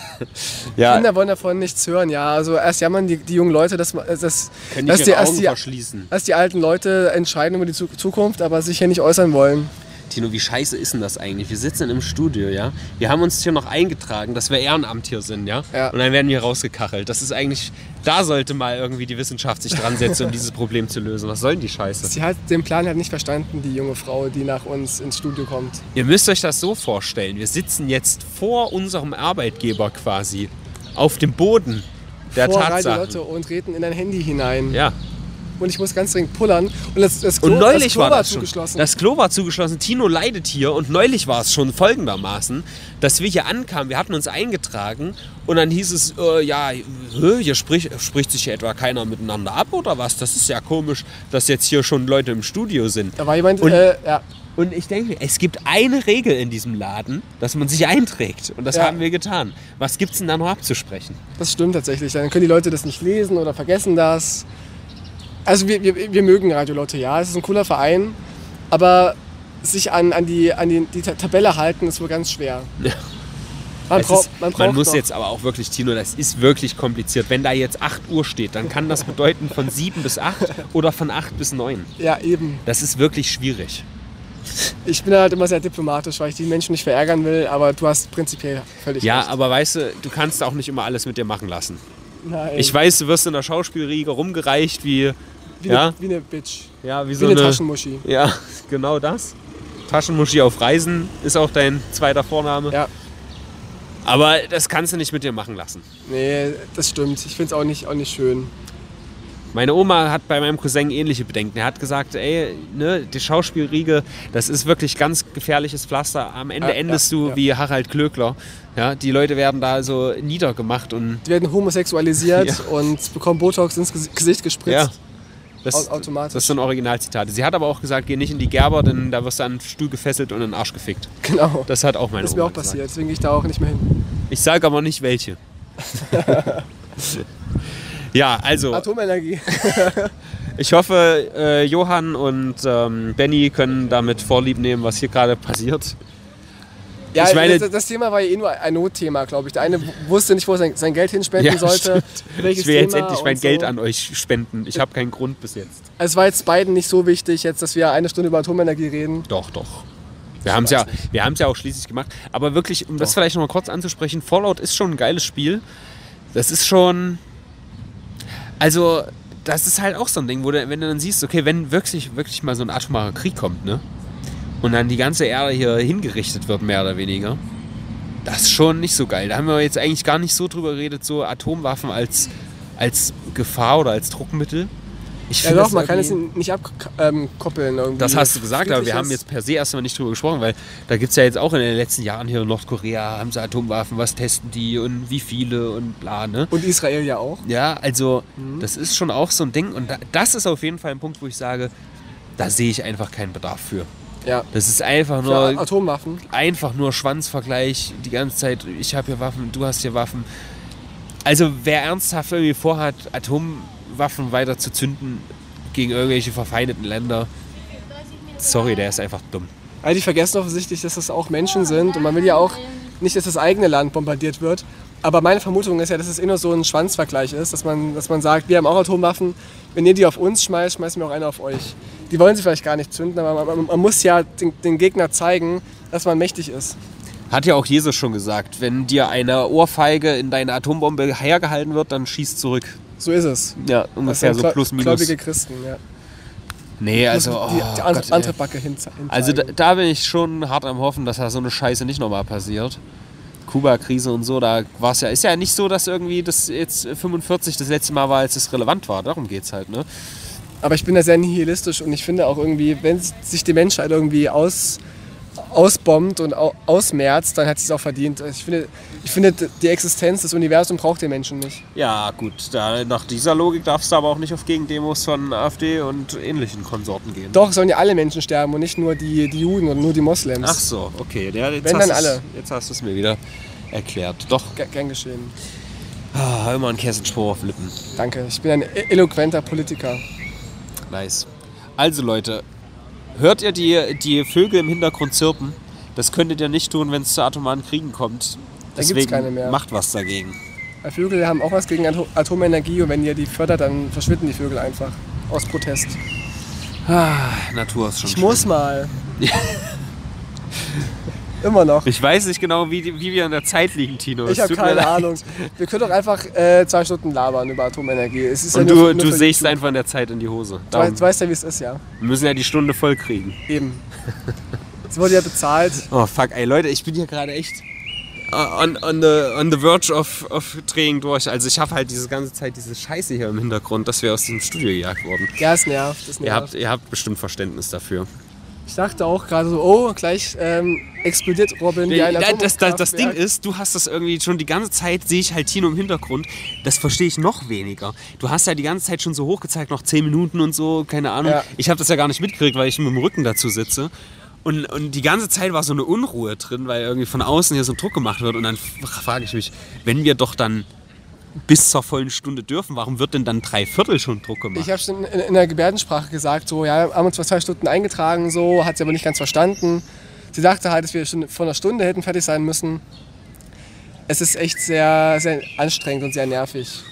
ja, Kinder wollen davon nichts hören, ja. Also erst jammern die, die jungen Leute, dass, man- dass, können dass, die, Augen die, dass die alten Leute entscheiden über die Zu- Zukunft, aber sich hier nicht äußern wollen. Tino, wie scheiße ist denn das eigentlich? Wir sitzen im Studio, ja. Wir haben uns hier noch eingetragen, dass wir Ehrenamt hier sind, ja. Ja. Und dann werden wir rausgekachelt. Das ist eigentlich, da sollte mal irgendwie die Wissenschaft sich dran setzen, um dieses Problem zu lösen. Was soll denn die Scheiße? Sie hat den Plan halt nicht verstanden, die junge Frau, die nach uns ins Studio kommt. Ihr müsst euch das so vorstellen. Wir sitzen jetzt vor unserem Arbeitgeber quasi auf dem Boden der vor Radio Tatsachen. Lotte und reden in ein Handy hinein. Ja. Und ich muss ganz dringend pullern. Und das, das Klo, Und neulich das Klo war das schon. zugeschlossen. Das Klo war zugeschlossen. Tino leidet hier und neulich war es schon folgendermaßen, dass wir hier ankamen. Wir hatten uns eingetragen und dann hieß es, äh, ja, hier sprich, spricht sich hier etwa keiner miteinander ab oder was? Das ist ja komisch, dass jetzt hier schon Leute im Studio sind. da war jemand, Und- äh, ja, Und ich denke, es gibt eine Regel in diesem Laden, dass man sich einträgt. Und das Ja. haben wir getan. Was gibt's denn da noch abzusprechen? das stimmt tatsächlich. Dann können die Leute das nicht lesen oder vergessen das. Also wir, wir, wir mögen Radio Lotte, ja. Es ist ein cooler Verein, aber sich an, an, die, an die, die Ta- Tabelle halten ist wohl ganz schwer. Ja. Man, Es brau ist, man man, muss noch. jetzt aber auch wirklich, Tino, das ist wirklich kompliziert. Wenn da jetzt 8 Uhr steht, dann kann das bedeuten von 7 bis 8 oder von 8 bis 9. Ja, eben. Das ist wirklich schwierig. Ich bin halt immer sehr diplomatisch, weil ich die Menschen nicht verärgern will, aber du hast prinzipiell völlig Ja, recht. aber weißt du, du kannst auch nicht immer alles mit dir machen lassen. Nein. Ich weiß, du wirst in der Schauspielriege rumgereicht wie, wie, ja, eine, wie eine Bitch. ja, wie Wie so eine eine, Taschenmuschi. ja, genau das. Taschenmuschi auf Reisen ist auch dein zweiter Vorname. Ja. Aber das kannst du nicht mit dir machen lassen. Nee, das stimmt. Ich finde es auch nicht, auch nicht schön. Meine Oma hat bei meinem Cousin ähnliche Bedenken. Er hat gesagt, ey, ne, die Schauspielriege, das ist wirklich ganz gefährliches Pflaster. Am Ende Ja, endest ja, du ja. wie Harald Klöckler. Ja, die Leute werden da so niedergemacht und Die werden homosexualisiert Ja. und bekommen Botox ins Ges- Gesicht gespritzt. Das, Au- automatisch. das sind Originalzitate. Sie hat aber auch gesagt, geh nicht in die Gerber, denn da wirst du an den Stuhl gefesselt und in den Arsch gefickt. Genau. Das hat auch meine Das ist mir Oma auch gesagt. passiert, deswegen gehe ich da auch nicht mehr hin. Ich sage aber nicht welche. ja, also Atomenergie. ich hoffe, äh, Johann und ähm, Benny können damit Vorlieb nehmen, was hier gerade passiert. Ja, Ich meine- das, das Thema war ja eh nur ein Notthema, glaube ich. Der eine wusste nicht, wo er sein, sein Geld hinspenden sollte. stimmt. welches Ich will jetzt Thema endlich mein und Geld so. an euch spenden. Ich habe keinen Grund bis jetzt. Es war jetzt beiden nicht so wichtig, jetzt, dass wir eine Stunde über Atomenergie reden. Doch, doch. Wir haben es ja, wir haben's ja auch schließlich gemacht. Aber wirklich, um das Doch. vielleicht noch mal kurz anzusprechen, Fallout ist schon ein geiles Spiel. Das ist schon. Also, das ist halt auch so ein Ding, wo du, wenn du dann siehst, okay, wenn wirklich, wirklich mal so ein atomarer Krieg kommt, ne? Und dann die ganze Erde hier hingerichtet wird, mehr oder weniger. Das ist schon nicht so geil. Da haben wir jetzt eigentlich gar nicht so drüber geredet, so Atomwaffen als, als Gefahr oder als Druckmittel. Ich Ja doch, man kann es nicht abkoppeln. irgendwie. das hast du gesagt, aber wir haben jetzt per se erstmal nicht drüber gesprochen, weil da gibt es ja jetzt auch in den letzten Jahren hier in Nordkorea, haben sie Atomwaffen, was testen die und wie viele und bla, ne? Und Israel ja auch. Ja, also Mhm. das ist schon auch so ein Ding und da, das ist auf jeden Fall ein Punkt, wo ich sage, da sehe ich einfach keinen Bedarf für. Ja. Das ist einfach Für nur, Atomwaffen. einfach nur Schwanzvergleich die ganze Zeit, ich habe hier Waffen, du hast hier Waffen. Also wer ernsthaft irgendwie vorhat, Atomwaffen weiter zu zünden gegen irgendwelche verfeindeten Länder, sorry, der ist einfach dumm. Also die vergessen offensichtlich, dass das auch Menschen sind und man will ja auch nicht, dass das eigene Land bombardiert wird. Aber meine Vermutung ist ja, dass es eh nur so ein Schwanzvergleich ist, dass man, dass man sagt, wir haben auch Atomwaffen, wenn ihr die auf uns schmeißt, schmeißen wir auch eine auf euch. Die wollen sie vielleicht gar nicht zünden, aber man, man, muss ja den, den Gegner zeigen, dass man mächtig ist. Hat ja auch Jesus schon gesagt, wenn dir eine Ohrfeige in deine Atombombe hergehalten wird, dann schieß zurück. So ist es. Ja, Das ungefähr so plus minus. Gläubige Christen, ja. Nee, also, oh, die, die andere, Gott, andere. Backe hinzeigen. also da, da bin ich schon hart am Hoffen, dass da so eine Scheiße nicht nochmal passiert. Kuba-Krise und so, da war es ja, ist ja nicht so, dass irgendwie das jetzt 45 das letzte Mal war, als es relevant war. Darum geht's halt, ne? Aber ich bin da sehr nihilistisch und ich finde auch irgendwie, wenn sich die Menschheit irgendwie aus, ausbombt und au, ausmerzt, dann hat sie es auch verdient. Ich finde, ich finde, die Existenz des Universums braucht den Menschen nicht. Ja, gut, da, nach dieser Logik darfst du aber auch nicht auf Gegendemos von AfD und ähnlichen Konsorten gehen. Doch, sollen ja alle Menschen sterben und nicht nur die, die Juden und nur die Moslems. Ach so, okay. Ja, jetzt Wenn, dann alle. Jetzt hast du es mir wieder erklärt. Doch, G gern geschehen. ah, immer ein Kessenspruch auf Lippen. Danke. Ich bin ein e- eloquenter Politiker. Nice. Also Leute, hört ihr die, die Vögel im Hintergrund zirpen? Das könntet ihr nicht tun, wenn es zu atomaren Kriegen kommt. Da gibt's Deswegen keine mehr. macht was dagegen. Weil Vögel haben auch was gegen Ato- Atomenergie und wenn ihr die fördert, dann verschwinden die Vögel einfach. Aus Protest. Ah, Natur ist schon Ich schön. muss mal. Immer noch. Ich weiß nicht genau, wie, wie wir in der Zeit liegen, Tino. Ich habe keine. Ahnung. Wir können doch einfach äh, zwei Stunden labern über Atomenergie. Es ist Und ja nur, du, nur du sägst YouTube. einfach in der Zeit in die Hose. Du, weißt- du weißt ja, wie es ist, ja. wir müssen ja die Stunde voll kriegen. Eben. Es wurde ja bezahlt. Oh fuck, ey Leute, ich bin hier gerade echt uh, on, on, the, on the verge of, of Drehing durch. Also ich habe halt diese ganze Zeit diese Scheiße hier im Hintergrund, dass wir aus diesem Studio gejagt wurden. Ja, es nervt. Es Ihr nervt. habt, ihr habt bestimmt Verständnis dafür. Ich dachte auch gerade so, oh, gleich ähm, explodiert Robin wie ein das, das, das Ding ist, du hast das irgendwie schon die ganze Zeit, sehe ich halt Tino im Hintergrund. Das verstehe ich noch weniger. Du hast ja die ganze Zeit schon so hochgezeigt, noch 10 Minuten und so, keine Ahnung. Ja. Ich habe das ja gar nicht mitgekriegt, weil ich mit dem Rücken dazu sitze. Und, und die ganze Zeit war so eine Unruhe drin, weil irgendwie von außen hier so ein Druck gemacht wird. Und dann frage ich mich, wenn wir doch dann bis zur vollen Stunde dürfen, warum wird denn dann drei Viertel schon Druck gemacht? Ich habe schon in, in der Gebärdensprache gesagt, so, ja, haben uns vor zwei Stunden eingetragen, so, hat sie aber nicht ganz verstanden. Sie dachte halt, dass wir schon vor einer Stunde hätten fertig sein müssen. Es ist echt sehr, sehr anstrengend und sehr nervig.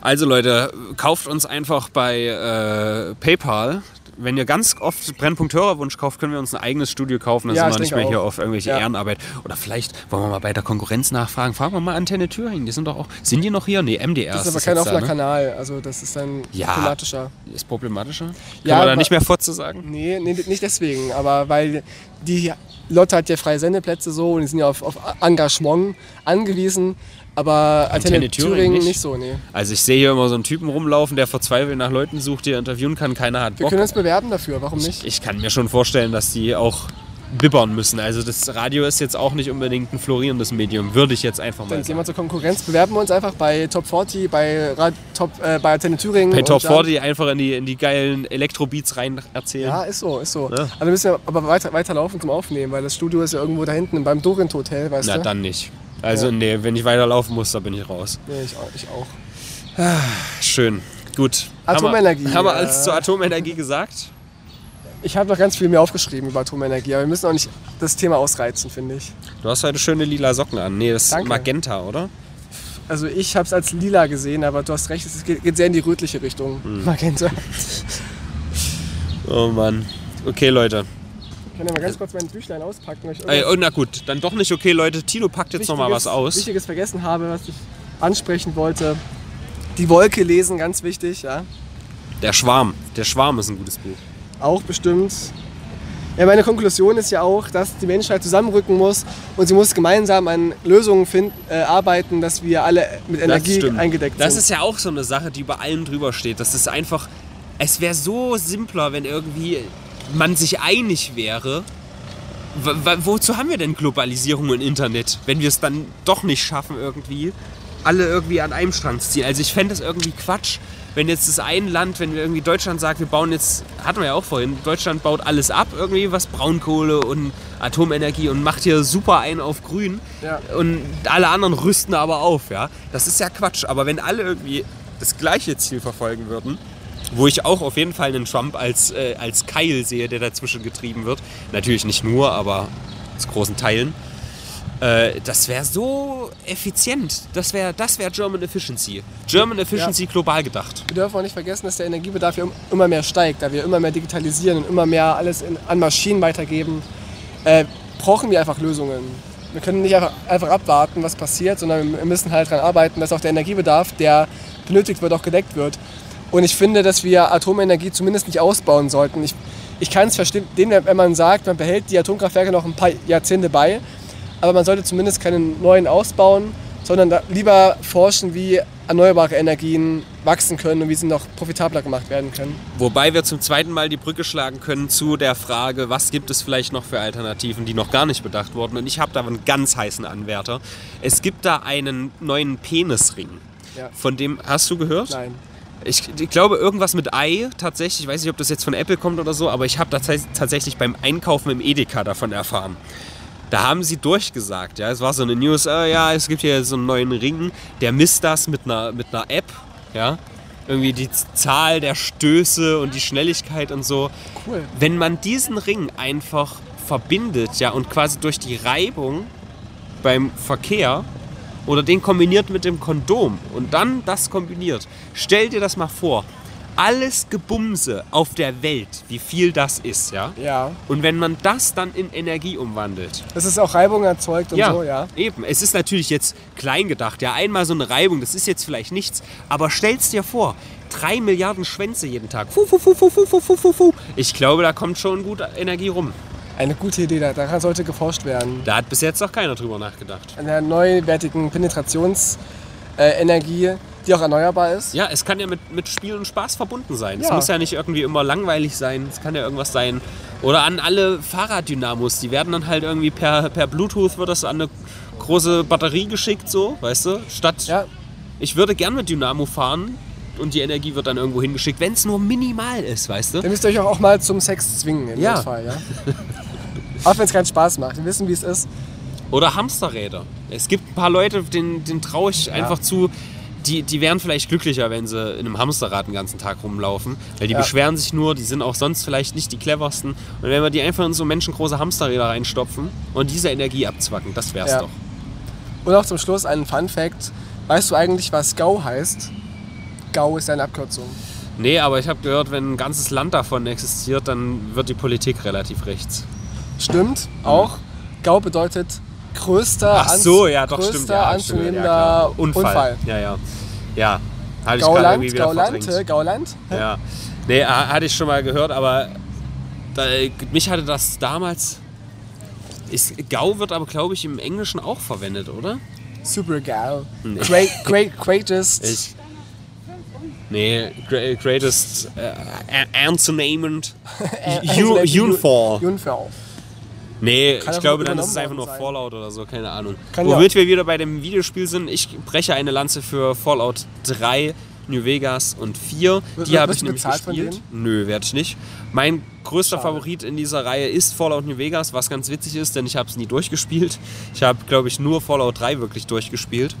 Also Leute, kauft uns einfach bei äh, PayPal. Wenn ihr ganz oft Brennpunkt Hörerwunsch kauft, können wir uns ein eigenes Studio kaufen. Dann Ja, sind wir nicht mehr hier auch. auf irgendwelche Ja. Ehrenarbeit. Oder vielleicht wollen wir mal bei der Konkurrenz nachfragen. Fragen wir mal Antenne Thüringen. Die sind doch auch. Sind die noch hier? Nee, MDR. Das ist aber kein offener ne? Kanal, also das ist dann Ja. problematischer. Ist problematischer? Können Ja, wir da nicht mehr Fotze sagen? Nee, nee, nicht deswegen, aber weil die Lotte hat ja freie Sendeplätze so und die sind ja auf, auf Engagement angewiesen, aber Antenne, Antenne Thüringen Thüringen, nicht? nicht? so, nee. Also ich sehe hier immer so einen Typen rumlaufen, der verzweifelt nach Leuten sucht, die er interviewen kann. Keiner hat Wir Bock. können uns bewerben dafür, warum nicht? Ich kann mir schon vorstellen, dass die auch bibbern müssen. Also das Radio ist jetzt auch nicht unbedingt ein florierendes Medium, würde ich jetzt einfach mal Dann gehen wir sagen. zur Konkurrenz, bewerben wir uns einfach bei Top 40, bei, Rad, Top, äh, bei Antenne Thüringen. Bei Top dann- 40 einfach in die, in die geilen Elektrobeats rein erzählen. Ja, ist so, ist so. Ja. Also müssen wir aber weiter, weiterlaufen zum Aufnehmen, weil das Studio ist ja irgendwo da hinten beim Dorint Hotel, weißt Na du? dann nicht. Also Ja. nee, wenn ich weiterlaufen muss, dann bin ich raus. Nee, ich auch. Ich auch. Schön. Gut. Atomenergie, Haben wir, haben wir äh, alles zur Atomenergie gesagt? Ich habe noch ganz viel mehr aufgeschrieben über Atomenergie, aber wir müssen auch nicht das Thema ausreizen, finde ich. Du hast heute schöne lila Socken an. Nee, das ist Danke. Magenta, oder? Also ich habe es als lila gesehen, aber du hast recht, es geht, geht sehr in die rötliche Richtung. Hm. Magenta. Oh Mann. Okay, Leute. Ich kann ja mal ganz kurz mein Büchlein auspacken. Ey, oh, na gut, dann doch nicht okay, Leute. Tino packt jetzt nochmal was aus. Wichtiges vergessen habe, was ich ansprechen wollte. Die Wolke lesen, ganz wichtig, ja. Der Schwarm. Der Schwarm ist ein gutes Buch. Auch bestimmt. Ja, meine Konklusion ist ja auch, dass die Menschheit zusammenrücken muss und sie muss gemeinsam an Lösungen finden, äh, arbeiten, dass wir alle mit Energie eingedeckt Das sind. ist ja auch so eine Sache, die über allem drüber steht. Das ist einfach. Es wäre so simpler, wenn irgendwie man sich einig wäre. Wozu haben wir denn Globalisierung und Internet, wenn wir es dann doch nicht schaffen, irgendwie alle irgendwie an einem Strang zu ziehen? Also ich fände es irgendwie Quatsch, wenn jetzt das ein Land, wenn wir irgendwie Deutschland sagt, wir bauen jetzt, hatten wir ja auch vorhin, Deutschland baut alles ab, irgendwie was Braunkohle und Atomenergie und macht hier super ein auf grün Ja. und alle anderen rüsten aber auf, ja. Das ist ja Quatsch, aber wenn alle irgendwie das gleiche Ziel verfolgen würden, wo ich auch auf jeden Fall einen Trump als, äh, als Keil sehe, der dazwischen getrieben wird, natürlich nicht nur, aber zu großen Teilen, äh, das wäre so effizient. Das wäre das wär German Efficiency. German Efficiency global gedacht. Wir dürfen auch nicht vergessen, dass der Energiebedarf ja immer mehr steigt, da wir immer mehr digitalisieren und immer mehr alles in, an Maschinen weitergeben. Äh, brauchen wir einfach Lösungen. Wir können nicht einfach, einfach abwarten, was passiert, sondern wir müssen halt daran arbeiten, dass auch der Energiebedarf, der benötigt wird, auch gedeckt wird. Und ich finde, dass wir Atomenergie zumindest nicht ausbauen sollten. Ich, ich kann es verstehen, wenn man sagt, man behält die Atomkraftwerke noch ein paar Jahrzehnte bei, aber man sollte zumindest keinen neuen ausbauen, sondern lieber forschen, wie erneuerbare Energien wachsen können und wie sie noch profitabler gemacht werden können. Wobei wir zum zweiten Mal die Brücke schlagen können zu der Frage, was gibt es vielleicht noch für Alternativen, die noch gar nicht bedacht wurden. Und ich habe da einen ganz heißen Anwärter. Es gibt da einen neuen Penisring. Ja. Von dem, hast du gehört? Nein. Ich, ich glaube, irgendwas mit Ei tatsächlich. Ich weiß nicht, ob das jetzt von Apple kommt oder so, aber ich habe tats- tatsächlich beim Einkaufen im Edeka davon erfahren. Da haben sie durchgesagt, ja, es war so eine News, äh, ja, es gibt hier so einen neuen Ring, der misst das mit einer, mit einer App, ja, irgendwie die Zahl der Stöße und die Schnelligkeit und so. Cool. Wenn man diesen Ring einfach verbindet, ja, und quasi durch die Reibung beim Verkehr oder den kombiniert mit dem Kondom und dann das kombiniert. Stell dir das mal vor. Alles Gebumse auf der Welt, wie viel das ist, ja? Ja. Und wenn man das dann in Energie umwandelt. Das ist auch Reibung erzeugt und ja, so, ja? Eben. Es ist natürlich jetzt klein gedacht. Ja, einmal so eine Reibung, das ist jetzt vielleicht nichts. Aber stell's dir vor, drei Milliarden Schwänze jeden Tag. Fuh, fuh, fuh, fuh, fuh, fuh, fuh, fuh. Ich glaube, da kommt schon gut Energie rum. Eine gute Idee, da- daran sollte geforscht werden. Da hat bis jetzt noch keiner drüber nachgedacht. An der neuwertigen Penetrationsenergie, Energie, die auch erneuerbar ist. Ja, es kann ja mit, mit Spiel und Spaß verbunden sein. Es Ja. muss ja nicht irgendwie immer langweilig sein. Es kann ja irgendwas sein. Oder an alle Fahrraddynamos. Die werden dann halt irgendwie per, per Bluetooth wird das an eine große Batterie geschickt, so, weißt du? Statt Ja, Ich würde gern mit Dynamo fahren und die Energie wird dann irgendwo hingeschickt, wenn es nur minimal ist, weißt du? Ihr müsst euch auch, mal zum Sex zwingen im Ja. Notfall, ja. auch wenn es keinen Spaß macht. Wir wissen, wie es ist. Oder Hamsterräder. Es gibt ein paar Leute, denen, denen traue ich einfach zu, die, die wären vielleicht glücklicher, wenn sie in einem Hamsterrad den ganzen Tag rumlaufen. Weil die Ja. beschweren sich nur, die sind auch sonst vielleicht nicht die cleversten. Und wenn wir die einfach in so menschengroße Hamsterräder reinstopfen und diese Energie abzwacken, das wär's Ja. doch. Und auch zum Schluss ein Fun Fact. Weißt du eigentlich, was GAU heißt? GAU ist eine Abkürzung. Nee, aber ich habe gehört, wenn ein ganzes Land davon existiert, dann wird die Politik relativ rechts. Stimmt, auch. GAU bedeutet größter, Ach so, ja, doch, größter stimmt. Ja, ja, anzunehmender klar. Unfall. Unfall. Ja, ja. Ja, hatte ich Gauland, wieder Gauland, verdrängt. Gauland. Ja. Nee, ha- hatte ich schon mal gehört, aber da, mich hatte das damals. Ist, Gau wird aber, glaube ich, im Englischen auch verwendet, oder? Super GAU. Nee. Great, great, greatest. Ich. Nee, greatest äh, Anzunehmend. Unfall. Unfall. Nee, Kann ich glaube, dann ist es einfach nur sein. Fallout oder so, keine Ahnung. Kann Womit wir wieder bei dem Videospiel sind, ich breche eine Lanze für Fallout 3, New Vegas und 4. Wird- Die habe ich nämlich gespielt. Nö, werde ich nicht. Mein größter Schade. Favorit in dieser Reihe ist Fallout New Vegas, was ganz witzig ist, denn ich habe es nie durchgespielt. Ich habe, glaube ich, nur Fallout 3 wirklich durchgespielt.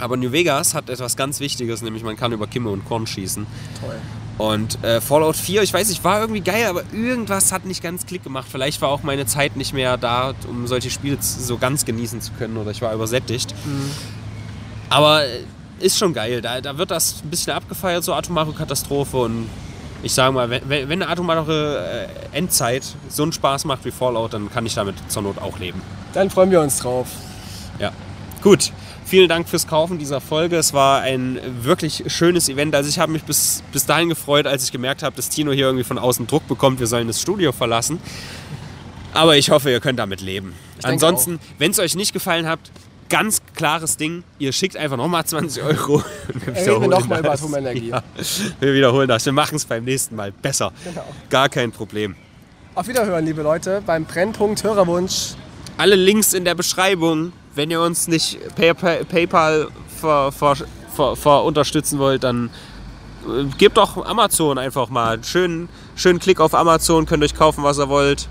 Aber New Vegas hat etwas ganz Wichtiges, nämlich man kann über Kimme und Korn schießen. Toll. Und äh, Fallout 4, ich weiß nicht, war irgendwie geil, aber irgendwas hat nicht ganz Klick gemacht. Vielleicht war auch meine Zeit nicht mehr da, um solche Spiele so ganz genießen zu können oder ich war übersättigt. Aber äh, ist schon geil. Da, da wird das ein bisschen abgefeiert, so atomare Katastrophe. Und ich sage mal, wenn, wenn wenn eine atomare äh, Endzeit so einen Spaß macht wie Fallout, dann kann ich damit zur Not auch leben. Dann freuen wir uns drauf. Ja. Gut. Vielen Dank fürs Kaufen dieser Folge. Es war ein wirklich schönes Event. Also ich habe mich bis, bis dahin gefreut, als ich gemerkt habe, dass Tino hier irgendwie von außen Druck bekommt, wir sollen das Studio verlassen. Aber ich hoffe, ihr könnt damit leben. denke Ansonsten, wenn es euch nicht gefallen hat, ganz klares Ding, ihr schickt einfach nochmal 20 Euro. Und wir wir nochmal über. Atomenergie. Ja, wir wiederholen das. Wir machen es beim nächsten Mal besser. Genau. Gar kein Problem. Auf Wiederhören, liebe Leute, beim Brennpunkt Hörerwunsch. alle Links in der Beschreibung. Wenn ihr uns nicht per, per, PayPal ver, ver, ver, ver unterstützen wollt, dann äh, gebt doch Amazon einfach mal. Schönen, schönen Klick auf Amazon, könnt euch kaufen, was ihr wollt.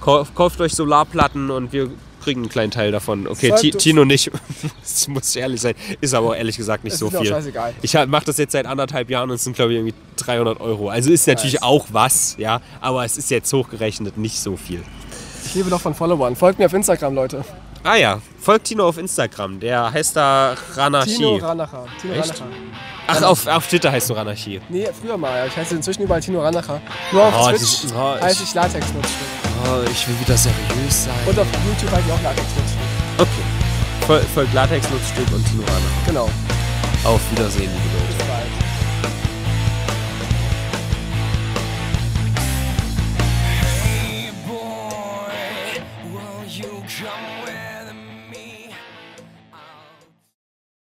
Kauft, kauft euch Solarplatten und wir kriegen einen kleinen Teil davon. Okay, uns- Tino nicht. Das muss ich ehrlich sein. Ist aber ehrlich gesagt nicht Es so viel. scheißegal. Ich mache das jetzt seit anderthalb Jahren und es sind glaube ich irgendwie 300 Euro. Also ist natürlich Nice. auch was, ja. Aber es ist jetzt hochgerechnet nicht so viel. Ich lebe doch von Followern. Folgt mir auf Instagram, Leute. Ah ja, folgt Tino auf Instagram. Der heißt da Ranachi. Tino Ranacher. Tino Echt? Ranacher. Ach, auf, auf Twitter heißt du Ranachi. Nee, früher mal. Ich heiße inzwischen überall Tino Ranacher. Nur auf Oh, Twitch dieses- oh, heiße ich Latex-Nutzstück. Oh, ich will wieder seriös sein. Und auf YouTube heiße ich auch Latex-Nutzstück. Okay. Fol folgt Latex, Nutzstück und Tino Ranachi. Genau. Auf Wiedersehen, liebe Leute.